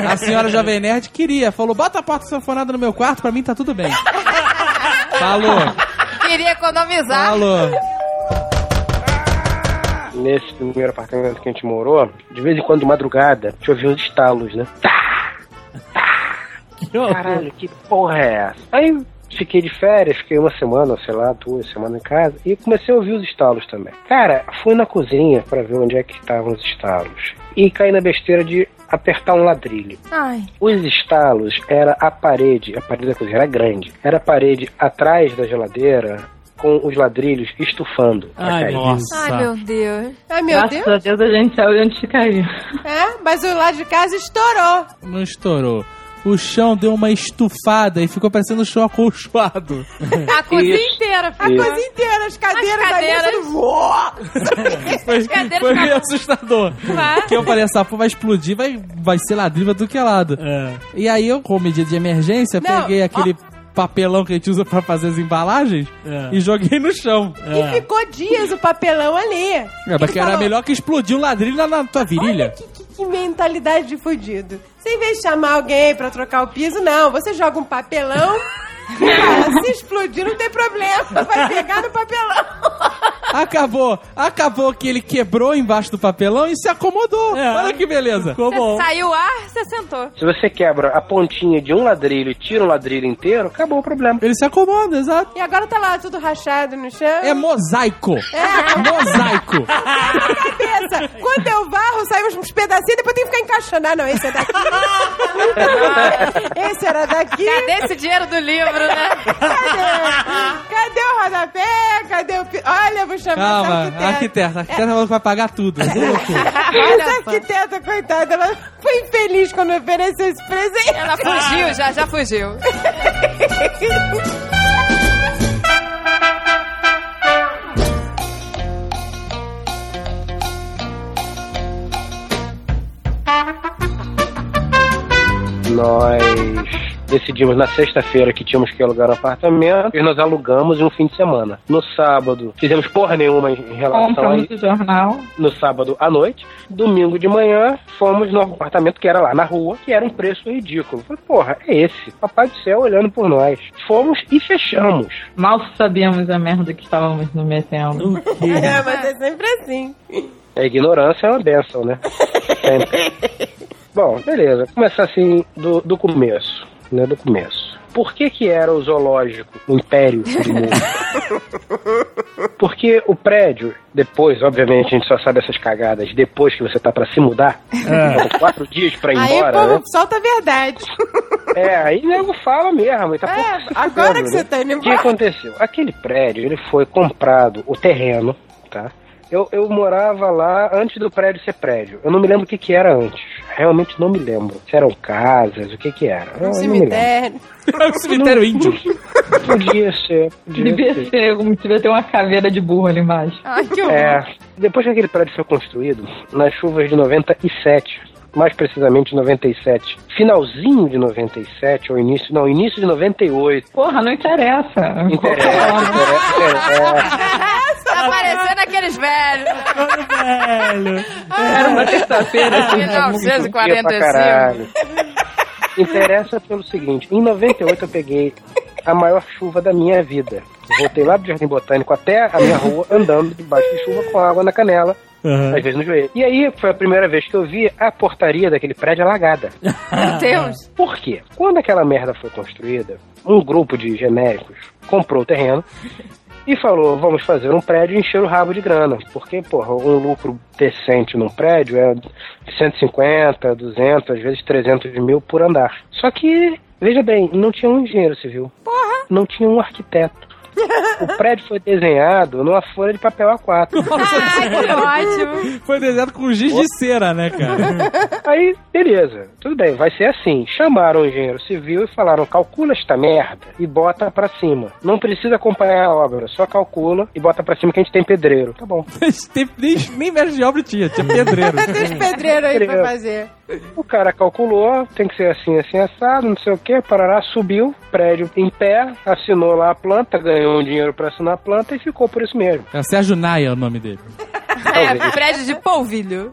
A senhora Jovem Nerd queria, falou: bota a porta sanfonada no meu quarto, pra mim tá tudo bem. Falou, Queria economizar. falou. Nesse primeiro apartamento que a gente morou, de vez em quando, de madrugada, a gente ouvia uns estalos, né? Caralho, que porra é essa? Aí fiquei de férias, fiquei uma semana, sei lá, duas semanas em casa, e comecei a ouvir os estalos também. Cara, fui na cozinha pra ver onde é que estavam os estalos. E caí na besteira de apertar um ladrilho. Ai. Os estalos era a parede, a parede da cozinha era grande, era a parede atrás da geladeira com os ladrilhos estufando. Ai, nossa. Ai, meu Deus. Ai, meu Graças Deus. a Deus a gente saiu de onde caiu. É, mas o lado de casa estourou. Não estourou. o chão deu uma estufada e ficou parecendo um chão acolchoado. A cozinha Isso. inteira A coisa inteira, as cadeiras, As cadeiras. ali. Foi, cadeiras foi meio assustador. Vai. Que eu falei, essa porra vai explodir, vai, vai ser ladrilha do que lado. É. E aí eu, com medida de emergência, Não, peguei aquele papelão que a gente usa pra fazer as embalagens É. e joguei no chão. E ficou dias o papelão ali. É, mas Ele que era falou, melhor que explodir um ladrilho na, na tua Olha virilha. que, que- que mentalidade de fudido. Você, em vez de chamar alguém pra trocar o piso, não. Você joga um papelão. Cara, se explodir, não tem problema. Vai pegar no papelão. Acabou, acabou que ele quebrou embaixo do papelão e se acomodou. É. Olha que beleza. Ficou bom. Saiu o ar, você sentou. Se você quebra a pontinha de um ladrilho e tira um ladrilho inteiro, acabou o problema. Ele se acomoda, exato. E agora tá lá tudo rachado no chão. É mosaico. Mosaico. cabeça. Quando eu varro, sai uns pedacinhos, depois tem que ficar encaixando. Ah, não, esse é daqui. esse era daqui. Cadê esse dinheiro do livro, né? Cadê? Cadê o rodapé? Cadê o... Olha, vou chamar Calma, arquiteta. arquiteta. A arquiteta falou que vai pagar tudo. Essa arquiteta, coitada, ela foi infeliz quando ofereceu esse presente. Ela fugiu, já, já fugiu. Nós decidimos na sexta-feira que tínhamos que alugar um apartamento e nós alugamos em um fim de semana. No sábado, fizemos porra nenhuma em relação a isso. jornal. No sábado à noite, domingo de manhã, fomos no apartamento que era lá na rua, que era um preço ridículo. Falei, porra, é esse. Papai do céu olhando por nós. Fomos e fechamos. Mal sabíamos a merda que estávamos nos metendo. É, mas é sempre assim. A ignorância é uma benção, né? Sempre. Bom, beleza. Começar assim do, do começo, né? Do começo. Por que que era o zoológico o império do mundo? Porque o prédio, depois, obviamente, a gente só sabe essas cagadas depois que você tá pra se mudar. São quatro dias pra ir Aí, embora, povo, né? solta a verdade. É, aí nego fala mesmo. e Tá É, pouco se agora que você né? tá indo O que embora. aconteceu? Aquele prédio, ele foi comprado, o terreno, tá? Eu, eu morava lá antes do prédio ser prédio. Eu não me lembro o que que era antes. Realmente não me lembro. Se eram casas, o que que era. Um eu não me lembro. cemitério. É o cemitério índio. Podia ser, podia Devia ser. ser, como devia ter uma caveira de burro ali embaixo. Ai, que horror. É, depois que aquele prédio foi construído, nas chuvas de 97, mais precisamente 97, finalzinho de 97, ou início, não, início de 98, Porra, não interessa. interessa, interessa, interessa. Tá parecendo aqueles velhos. Velho. Era uma terça-feira. assim, né? Dia pra 1945. caralho. Interessa pelo seguinte, em 98 eu peguei a maior chuva da minha vida. Voltei lá do Jardim Botânico até a minha rua, andando debaixo de chuva com água na canela, Aham. às vezes no joelho. E aí foi a primeira vez que eu vi a portaria daquele prédio alagada. Meu Deus. Por quê? Quando aquela merda foi construída, um grupo de genéricos comprou o terreno e falou: vamos fazer um prédio e encher o rabo de grana. Porque, porra, um lucro decente num prédio é 150, 200, às vezes 300 mil por andar. Só que, veja bem, não tinha um engenheiro civil. Porra! Não tinha um arquiteto. O prédio foi desenhado numa folha de papel A4. Ai, que ótimo. Foi desenhado com giz de cera, né, cara? Aí, beleza, tudo bem, vai ser assim. Chamaram o engenheiro civil e falaram: calcula esta merda e bota pra cima. Não precisa acompanhar a obra, só calcula e bota pra cima que a gente tem pedreiro. Tá bom. Tem- nem, nem mestre de obra tinha, tinha pedreiro. Tem os pedreiros aí pra Pedreiro. fazer. O cara calculou, tem que ser assim, assim, assado, não sei o que, parará, subiu, prédio em pé, assinou lá a planta, ganhou um dinheiro pra assinar a planta e ficou por isso mesmo. É o Sérgio Naia o nome dele. É, prédio de polvilho.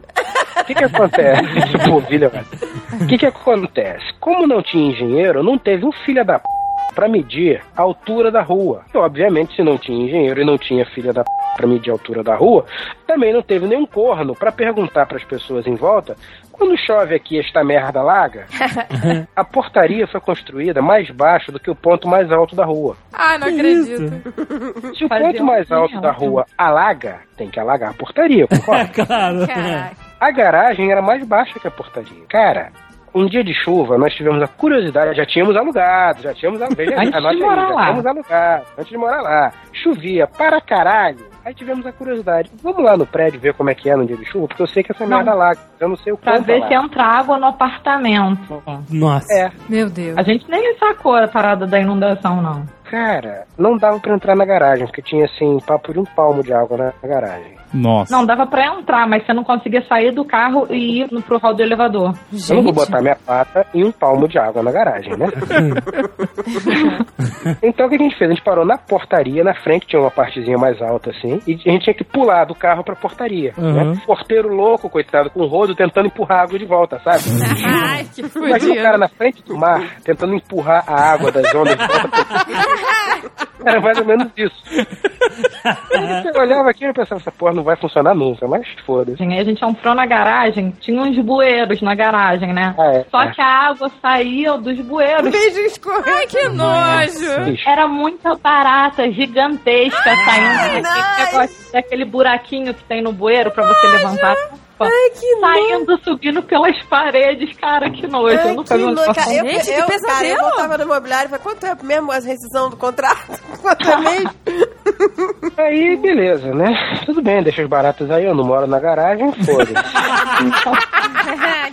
O que que acontece? O que que acontece? Como não tinha engenheiro, não teve um filho da p... pra medir a altura da rua. E, obviamente, se não tinha engenheiro e não tinha filha da p... pra medir a altura da rua, também não teve nenhum corno pra perguntar pras pessoas em volta quando chove aqui esta merda laga, a portaria foi construída mais baixo do que o ponto mais alto da rua. Ai, não acredito. Se o Fazia ponto um mais alto túnel, da rua alaga, tem que alagar a portaria, concorda? Claro. Caraca. A garagem era mais baixa que a portaria. Cara, um dia de chuva, nós tivemos a curiosidade, já tínhamos alugado, já tínhamos alugado. Antes de anote aí, morar já lá. tínhamos alugado, antes de morar lá. Chovia para caralho. Aí tivemos a curiosidade. Vamos lá no prédio ver como é que é no dia de chuva, porque eu sei que essa Não. merda lá, eu não sei o Pra quanto ver lá. se entra água no apartamento. Nossa. É, Meu Deus. A gente nem sacou a parada da inundação, não. Cara, não dava pra entrar na garagem, porque tinha assim, papo de um palmo de água na, na garagem. Nossa. Não, dava pra entrar, mas você não conseguia sair do carro e ir no- pro hall do elevador. Eu não vou botar minha pata em um palmo de água na garagem, né? então o que a gente fez? A gente parou na portaria, na frente tinha uma partezinha mais alta assim, e a gente tinha que pular do carro pra portaria. Uhum. Né? Porteiro louco, coitado, com o rodo tentando empurrar a água de volta, sabe? Ai, que Imagina o cara na frente do mar tentando empurrar a água das ondas de volta. Era mais ou menos isso. Você olhava aqui e pensava, essa porra não vai funcionar nunca, mas foda-se. Aí a gente entrou na garagem, tinha uns bueiros na garagem, né? Ah, é, Só é. que a água saía dos bueiros. Beijo escorrendo. Ai, que nojo. Era muita barata gigantesca saindo daquele, negócio, daquele buraquinho que tem no bueiro pra você levantar. Ai, que Saindo, subindo pelas paredes, cara, que nojo. eu Ai, nunca que vi uma situação Eu, Gente, que eu, cara, eu voltava no imobiliário e falei, quanto é mesmo a rescisão do contrato? Quanto é mesmo? Aí, beleza, né? Tudo bem, deixa os baratos aí, eu não moro na garagem, foda-se.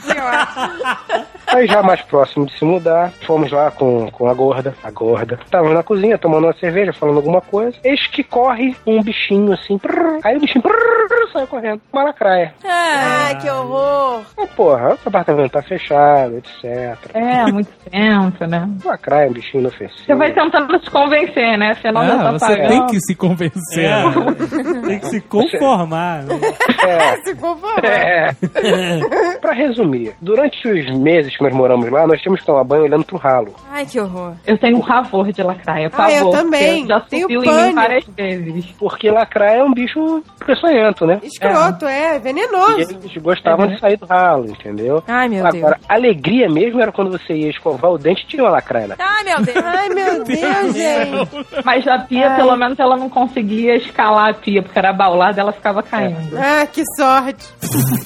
que ótimo. Aí já mais próximo de se mudar, fomos lá com, com a gorda, a gorda. Tava na cozinha tomando uma cerveja, falando alguma coisa. Eis que corre um bichinho assim. prrr. aí o bichinho prrr, saiu correndo. Uma lacraia. Ah, Ai, que horror. Ah, porra, o apartamento tá fechado, etc. É, muito tempo, né? Lacraia, um bichinho inofensivo. Você vai tentando se convencer, né? Senão já Ah, tá você pagando. tem que se convencer. É. né? Tem que se conformar. né? É, Se conformar. É. pra resumir, durante os meses que nós moramos lá, nós tínhamos que tomar banho olhando pro ralo. Ai, que horror. Eu tenho um pavor de lacraia, Ah, pavor. eu porque também. Já Tenho subiu em mim pânico. várias vezes. Porque lacraia é um bicho peçonhento, né? Escroto, é, E venenoso. eles gostavam de sair do ralo, entendeu? Ai, meu Agora, Deus. alegria mesmo era quando você ia escovar o dente e tinha uma lacraia. Né? Ai, meu Deus. Ai, meu Deus, gente. Mas a pia, Ai. pelo menos, ela não conseguia escalar a pia, porque era baulada ela ficava caindo. Ah, que sorte.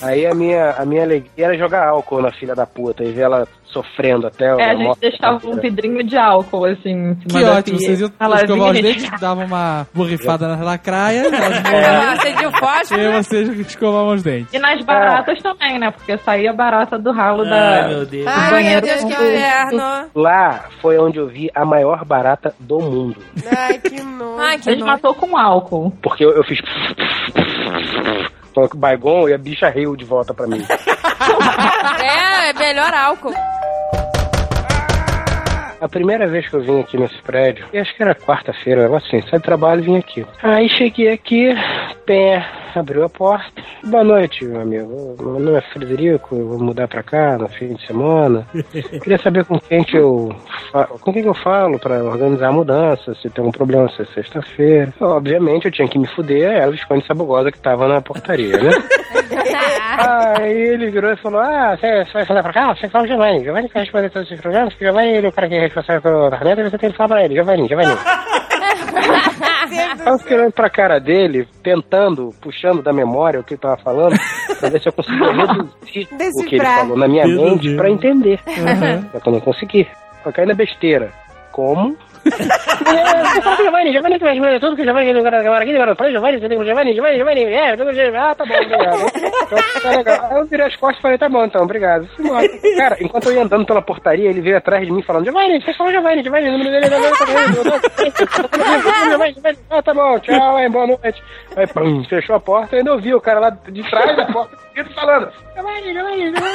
Aí a minha, a minha alegria era jogar álcool na filha da puta e ver ela sofrendo até É, a gente morte. deixava um vidrinho de álcool, assim, em cima Que da ótimo, pia. vocês iam Ela escovar os dentes, davam uma borrifada na lacraia, morriam, Acendeu o fósforo. e vocês escovavam os dentes. E nas baratas também, né? Porque saía barata do ralo da... Ai, meu Deus. Ai, meu Deus, que Inferno. Lá foi onde eu vi a maior barata do mundo. Ai, que nojo. Ai, que A gente nojo. matou com álcool. Porque eu, eu fiz. O Baigon e a bicha riu de volta pra mim. É, é melhor álcool. A primeira vez que eu vim aqui nesse prédio, e acho que era quarta-feira, um negócio assim, saí do trabalho e vim aqui. Aí cheguei aqui, pé, abriu a porta. Boa noite, meu amigo. Meu nome é Frederico, eu vou mudar pra cá no fim de semana. Queria saber com quem que eu fa- com quem que eu falo pra organizar a mudança, se tem algum problema se é sexta-feira. Obviamente eu tinha que me fuder a Elvis Conde Sabugosa que tava na portaria, né? Aí ele virou e falou: Ah, você vai falar pra cá? Você fala o Giovanni. Giovanni que vai responder todos esses problemas, porque o Giovanni ele é o cara que é responsável pelo tratamento e você tem que falar pra ele: Giovanni, eu fiquei olhando pra cara dele, tentando, puxando da memória o que ele tava falando, pra ver se eu conseguia reduzir o que ele falou na minha mente pra entender. Só que eu não consegui. Só caí na besteira. Como? É, você fala com Giovanni, Giovanni que vai responder tudo, que o Giovanni não quer aqui, agora para Giovanni, você tem o Giovanni, Giovanni, Giovanni, é, Giovanni, ah, tá bom, obrigado. Então, tá legal. Aí eu virei as costas e falei, tá bom então, obrigado. Cara, enquanto eu ia andando pela portaria, ele veio atrás de mim falando, Giovanni, você fala Giovanni, Giovanni, o número dele é Giovanni, tá bom, ah, tá bom, tchau, hein, boa noite. Aí, pum, fechou a porta, eu ainda ouvi o cara lá de trás da porta falando, Giovanni, Giovanni, Giovanni.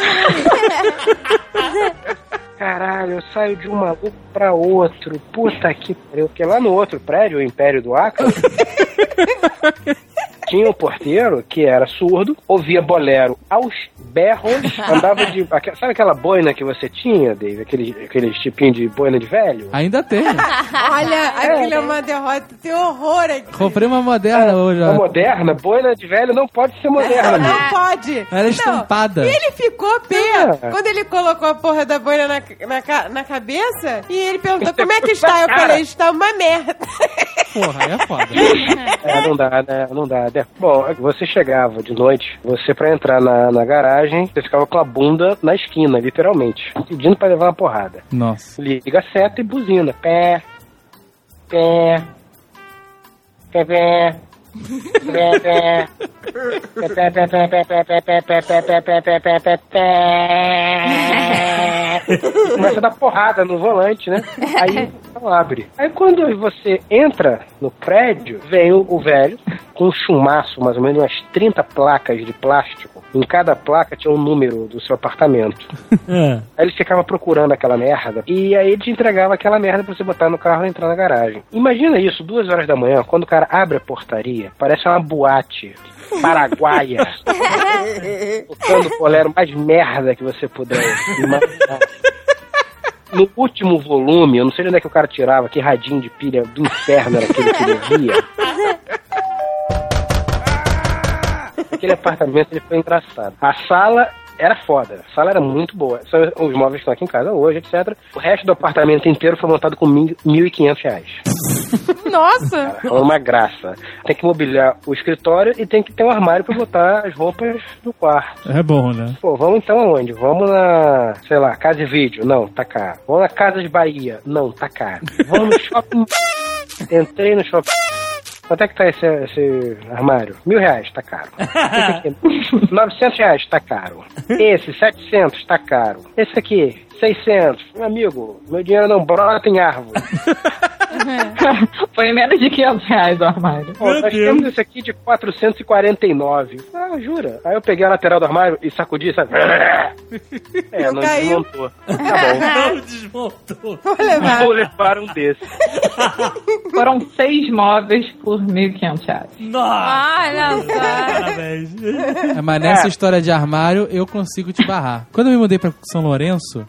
Caralho, eu saio de um maluco pra outro. Puta que pariu. Porque lá no outro prédio, o Império do Acre, tinha um porteiro que era surdo, ouvia bolero aos berros, andava de. Sabe aquela boina que você tinha, Dave? Aquele, aquele tipinho de boina de velho? Ainda tem. Olha, aquilo é uma derrota. Tem horror aqui. Comprei uma moderna hoje, A ó. moderna, boina de velho não pode ser moderna. Não pode. Ela é estampada. E ele ficou pé É. quando ele colocou a porra da boina na, na, na cabeça e ele perguntou como é que está. Eu falei, está uma merda. Porra, aí é foda. É, não dá, né? Não dá. Né? Bom, você chegava de noite, você pra entrar na, na garagem, você ficava com a bunda na esquina, literalmente, pedindo pra levar uma porrada. Nossa. Liga a seta e buzina. Pé, pé, pé, pé. Começa a dar porrada no volante, né? Aí não abre. Aí quando você entra no prédio, vem o, o velho com um chumaço, mais ou menos umas 30 placas de plástico. Em cada placa tinha um número do seu apartamento. É. Aí ele ficava procurando aquela merda. E aí ele te entregava aquela merda pra você botar no carro e entrar na garagem. Imagina isso, duas horas da manhã, quando o cara abre a portaria, parece uma boate paraguaia. Tocando o bolero mais merda que você puder imaginar. No último volume, eu não sei de onde é que o cara tirava, que radinho de pilha do inferno era aquele que ele via. Aquele apartamento ele foi engraçado. A sala era foda. A sala era muito boa. São os móveis que estão aqui em casa hoje, etc. O resto do apartamento inteiro foi montado com mil- 1.500 reais. Nossa! É uma graça. Tem que mobiliar o escritório e tem que ter um armário pra botar as roupas do quarto. É bom, né? Pô, vamos então aonde? Vamos na, sei lá, Casa de Vídeo? Não, tá caro. Vamos na Casa de Bahia? Não, tá caro. Vamos no shopping. Entrei no shopping. Quanto é que tá esse, esse armário? Mil reais, tá caro. Esse aqui, 900 reais, tá caro. Esse, 700, tá caro. Esse aqui, 600. Meu amigo, meu dinheiro não brota em árvore. Foi menos de 500 reais o armário. Pô, nós temos esse aqui de 449. Ah, jura? Aí eu peguei a lateral do armário e sacudi, sabe? É, não Caiu. desmontou. Tá bom. Não desmontou. Vou levar. Vou levar um desses. Foram seis móveis por 1.500 reais. Nossa! Olha só! É, mas nessa história de armário, eu consigo te barrar. Quando eu me mudei pra São Lourenço,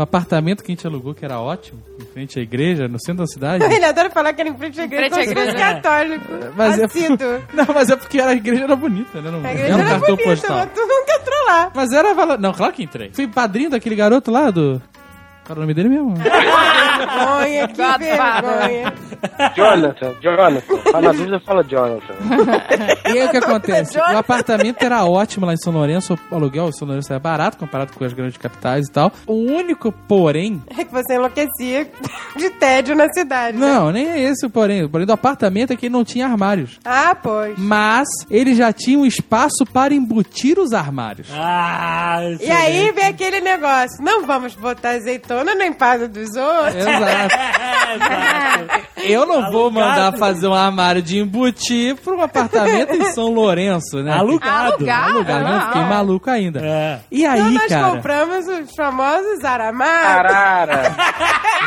o apartamento que a gente alugou, que era ótimo, em frente à igreja, no centro da cidade. Ele adora falar que era em frente à igreja, Em frente à igreja. católico. Mas é, Assíduo. não, mas é porque a igreja era bonita, né? Não, A não igreja era um era cartão bonita, postal. mas tu nunca entrou lá. Mas era. Não, claro que entrei. Fui padrinho daquele garoto lá do. Qual era o nome dele mesmo? Vergonha, que Godfather. vergonha. Jonathan, Jonathan. Fala na dúvida, fala Jonathan. E aí o que acontece? O apartamento era ótimo lá em São Lourenço, o aluguel em São Lourenço era barato comparado com as grandes capitais e tal. O único porém. É que você enlouquecia de tédio na cidade. né? Não, nem é esse o porém. O porém do apartamento é que ele não tinha armários. Ah, pois. Mas ele já tinha um espaço para embutir os armários. Ah, E aí vem aquele negócio. Não vamos botar azeitona na empada dos outros. Exato. Eu não vou mandar fazer um armário de embutir para um apartamento em São Lourenço, né? Alugado. Alugado. Alugado, não, fiquei maluco ainda. É. E Então aí, nós cara? compramos os famosos aramados. Arara.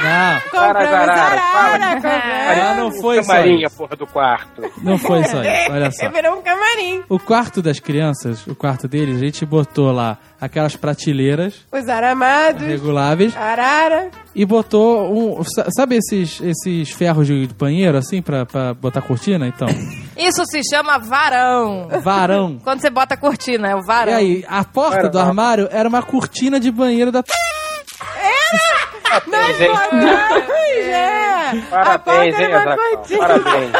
Não, Compramos Arara, arara. Mas Compramos. não foi só Camarinha, isso. porra do quarto. Não foi só isso, olha só. Virou um camarim. O quarto das crianças, o quarto deles, a gente botou lá aquelas prateleiras Os aramados. reguláveis Arara. e botou um. sa- Sabe esses, esses ferros de banheiro, assim, pra, pra botar cortina? Então, Isso se chama varão. varão. Quando você bota a cortina, é o E varão. aí, a porta do armário era uma cortina de banheiro da. Parabéns, hein? Pois é. A Parabéns, porta hein, era uma Azaghal? cortina. Parabéns.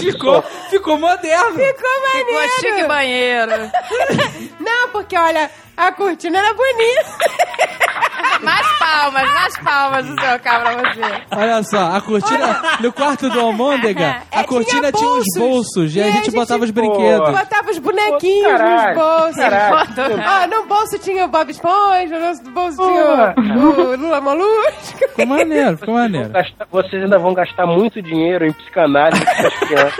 ficou, ficou moderno. Ficou Ficou maneiro. chique banheiro. Porque olha, a cortina era bonita. Mais palmas, mais palmas do seu carro pra você. Olha só, a cortina. No quarto do Almôndega, a É, tinha, tinha uns bolsos. E E a a gente gente, botava os brinquedos. Botava os bonequinhos Caralho, nos bolsos. caralho. Ah, no bolso tinha o Bob Esponja, no bolso Porra. tinha o, o Lula Molusco. Ficou maneiro, ficou maneiro. Vocês ainda vão gastar muito dinheiro em psicanálise com essas crianças.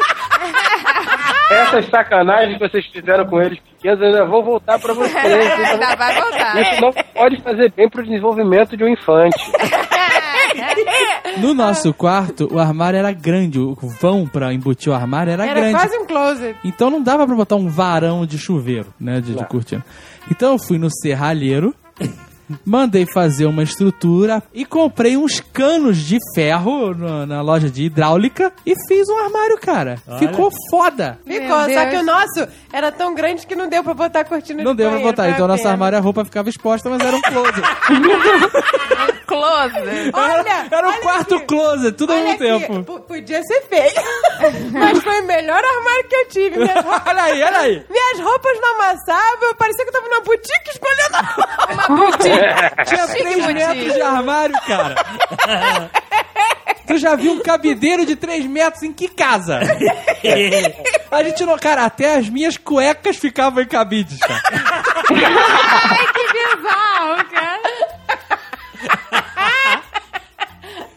Essas sacanagens que vocês fizeram com eles pequenos ainda vão voltar pra vocês. Ainda vai voltar. Isso não pode fazer bem pro desenvolvimento de um infante. No nosso quarto, o armário era grande. O vão pra embutir o armário era, Era grande. quase um closet. Então não dava pra botar um varão de chuveiro, né? De, de cortina. Então eu fui no serralheiro, mandei fazer uma estrutura e comprei uns canos de ferro no- na loja de hidráulica e fiz um armário, cara. Ficou foda. Ficou, só que o nosso era tão grande que não deu pra botar a cortina Não de deu pra banheiro, botar. foi Então uma nosso armário a roupa ficava exposta, mas era um closet. Close. Olha, Era um olha quarto aqui. closet, tudo ao Olha mesmo aqui, tempo. p- podia ser feio, mas foi o melhor armário que eu tive. Minhas roupas, olha aí, olha aí. minhas roupas não amassavam, parecia que eu tava numa boutique escolhendo roupa. Tinha Chique 3 metros boutique. de armário, cara. Tu já viu um cabideiro de 3 metros em que casa? A gente não. Cara, até as minhas cuecas ficavam em cabides, cara. Ai, que bizarro, cara.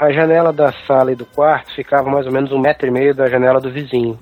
A janela da sala e do quarto ficava mais ou menos um metro e meio da janela do vizinho,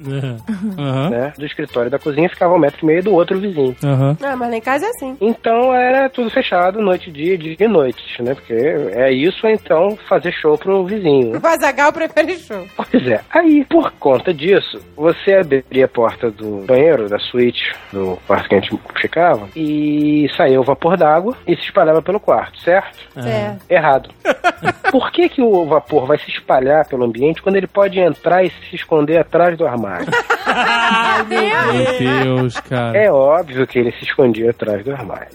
Aham. né? Do escritório e da cozinha ficava um metro e meio do outro vizinho. Aham. Não, mas lá em casa é assim. Então era tudo fechado, noite e dia, dia e noite, né? Porque é isso então fazer show pro vizinho. O Azagal prefere show. Pois é. Aí, por conta disso, você abria a porta do banheiro, da suíte, do quarto que a gente ficava, e saía o vapor d'água e se espalhava pelo quarto, certo? É. Errado. Por que, que o vapor vai se espalhar pelo ambiente quando ele pode entrar e se esconder atrás do armário? Meu Deus, cara. É óbvio que ele se escondia atrás do armário.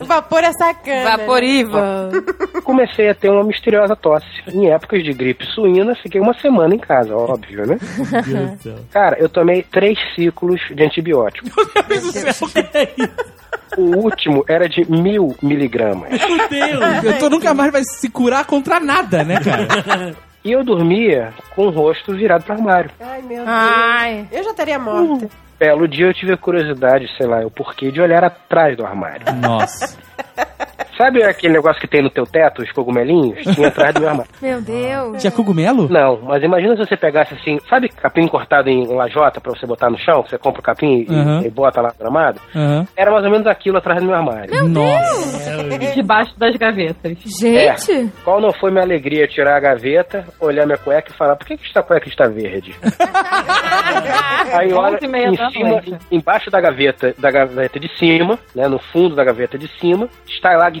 O vapor é sacana. Vaporiva. Comecei a ter uma misteriosa tosse. Em épocas de gripe suína, fiquei uma semana em casa, óbvio, né? Cara, eu tomei três ciclos de antibiótico. O último era de mil miligramas. Meu Deus. Eu tô nunca mais vai se curar contra nada, né, cara? E eu dormia com o rosto virado para o armário. Ai, meu Deus. Ai. Eu já estaria morta. Belo dia eu tive a curiosidade, sei lá, o porquê de olhar atrás do armário. Nossa. Sabe aquele negócio que tem no teu teto, os cogumelinhos? Tinha atrás do meu armário. Meu Deus. Tinha cogumelo? Não, mas imagina se você pegasse assim, sabe capim cortado em lajota pra você botar no chão? Você compra o capim e, Uhum. e bota lá no gramado? Aham. Era mais ou menos aquilo atrás do meu armário. Nossa. Debaixo das gavetas. Gente. Qual não foi minha alegria tirar a gaveta, olhar minha cueca e falar, por que, que esta cueca está verde? Aí olha e em cima, embaixo da gaveta, da gaveta de cima, né, no fundo da gaveta de cima,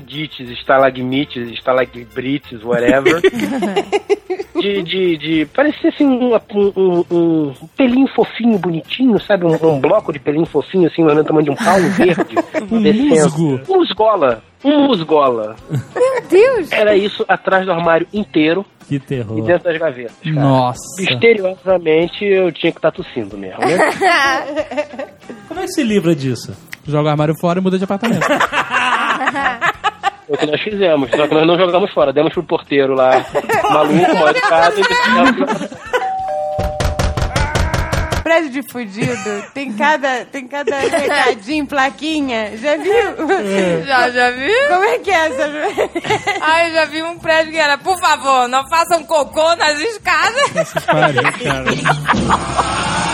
estalagdites, estalagmites, estalagbrites, whatever. de, de, de, parecia assim um, um, um- pelinho fofinho, bonitinho, sabe? Um, um bloco de pelinho fofinho, assim, no tamanho de um palmo verde. Um descendo. musgo. Um musgola. Um musgola. Meu Deus. Era isso atrás do armário inteiro Que e terror. dentro das gavetas. Cara. Nossa. Misteriosamente eu tinha que estar tossindo mesmo, né? Como é que se livra disso? Joga o armário fora e muda de apartamento. Foi o que nós fizemos, só que nós não jogamos fora, demos pro porteiro lá, maluco, mal educado, Prédio de fudido tem cada, tem cada recadinho, plaquinha. Já viu? Já, já viu? Como é que é essa? Ai, eu já vi um prédio que era, por favor, não façam cocô nas escadas. Pariu, cara.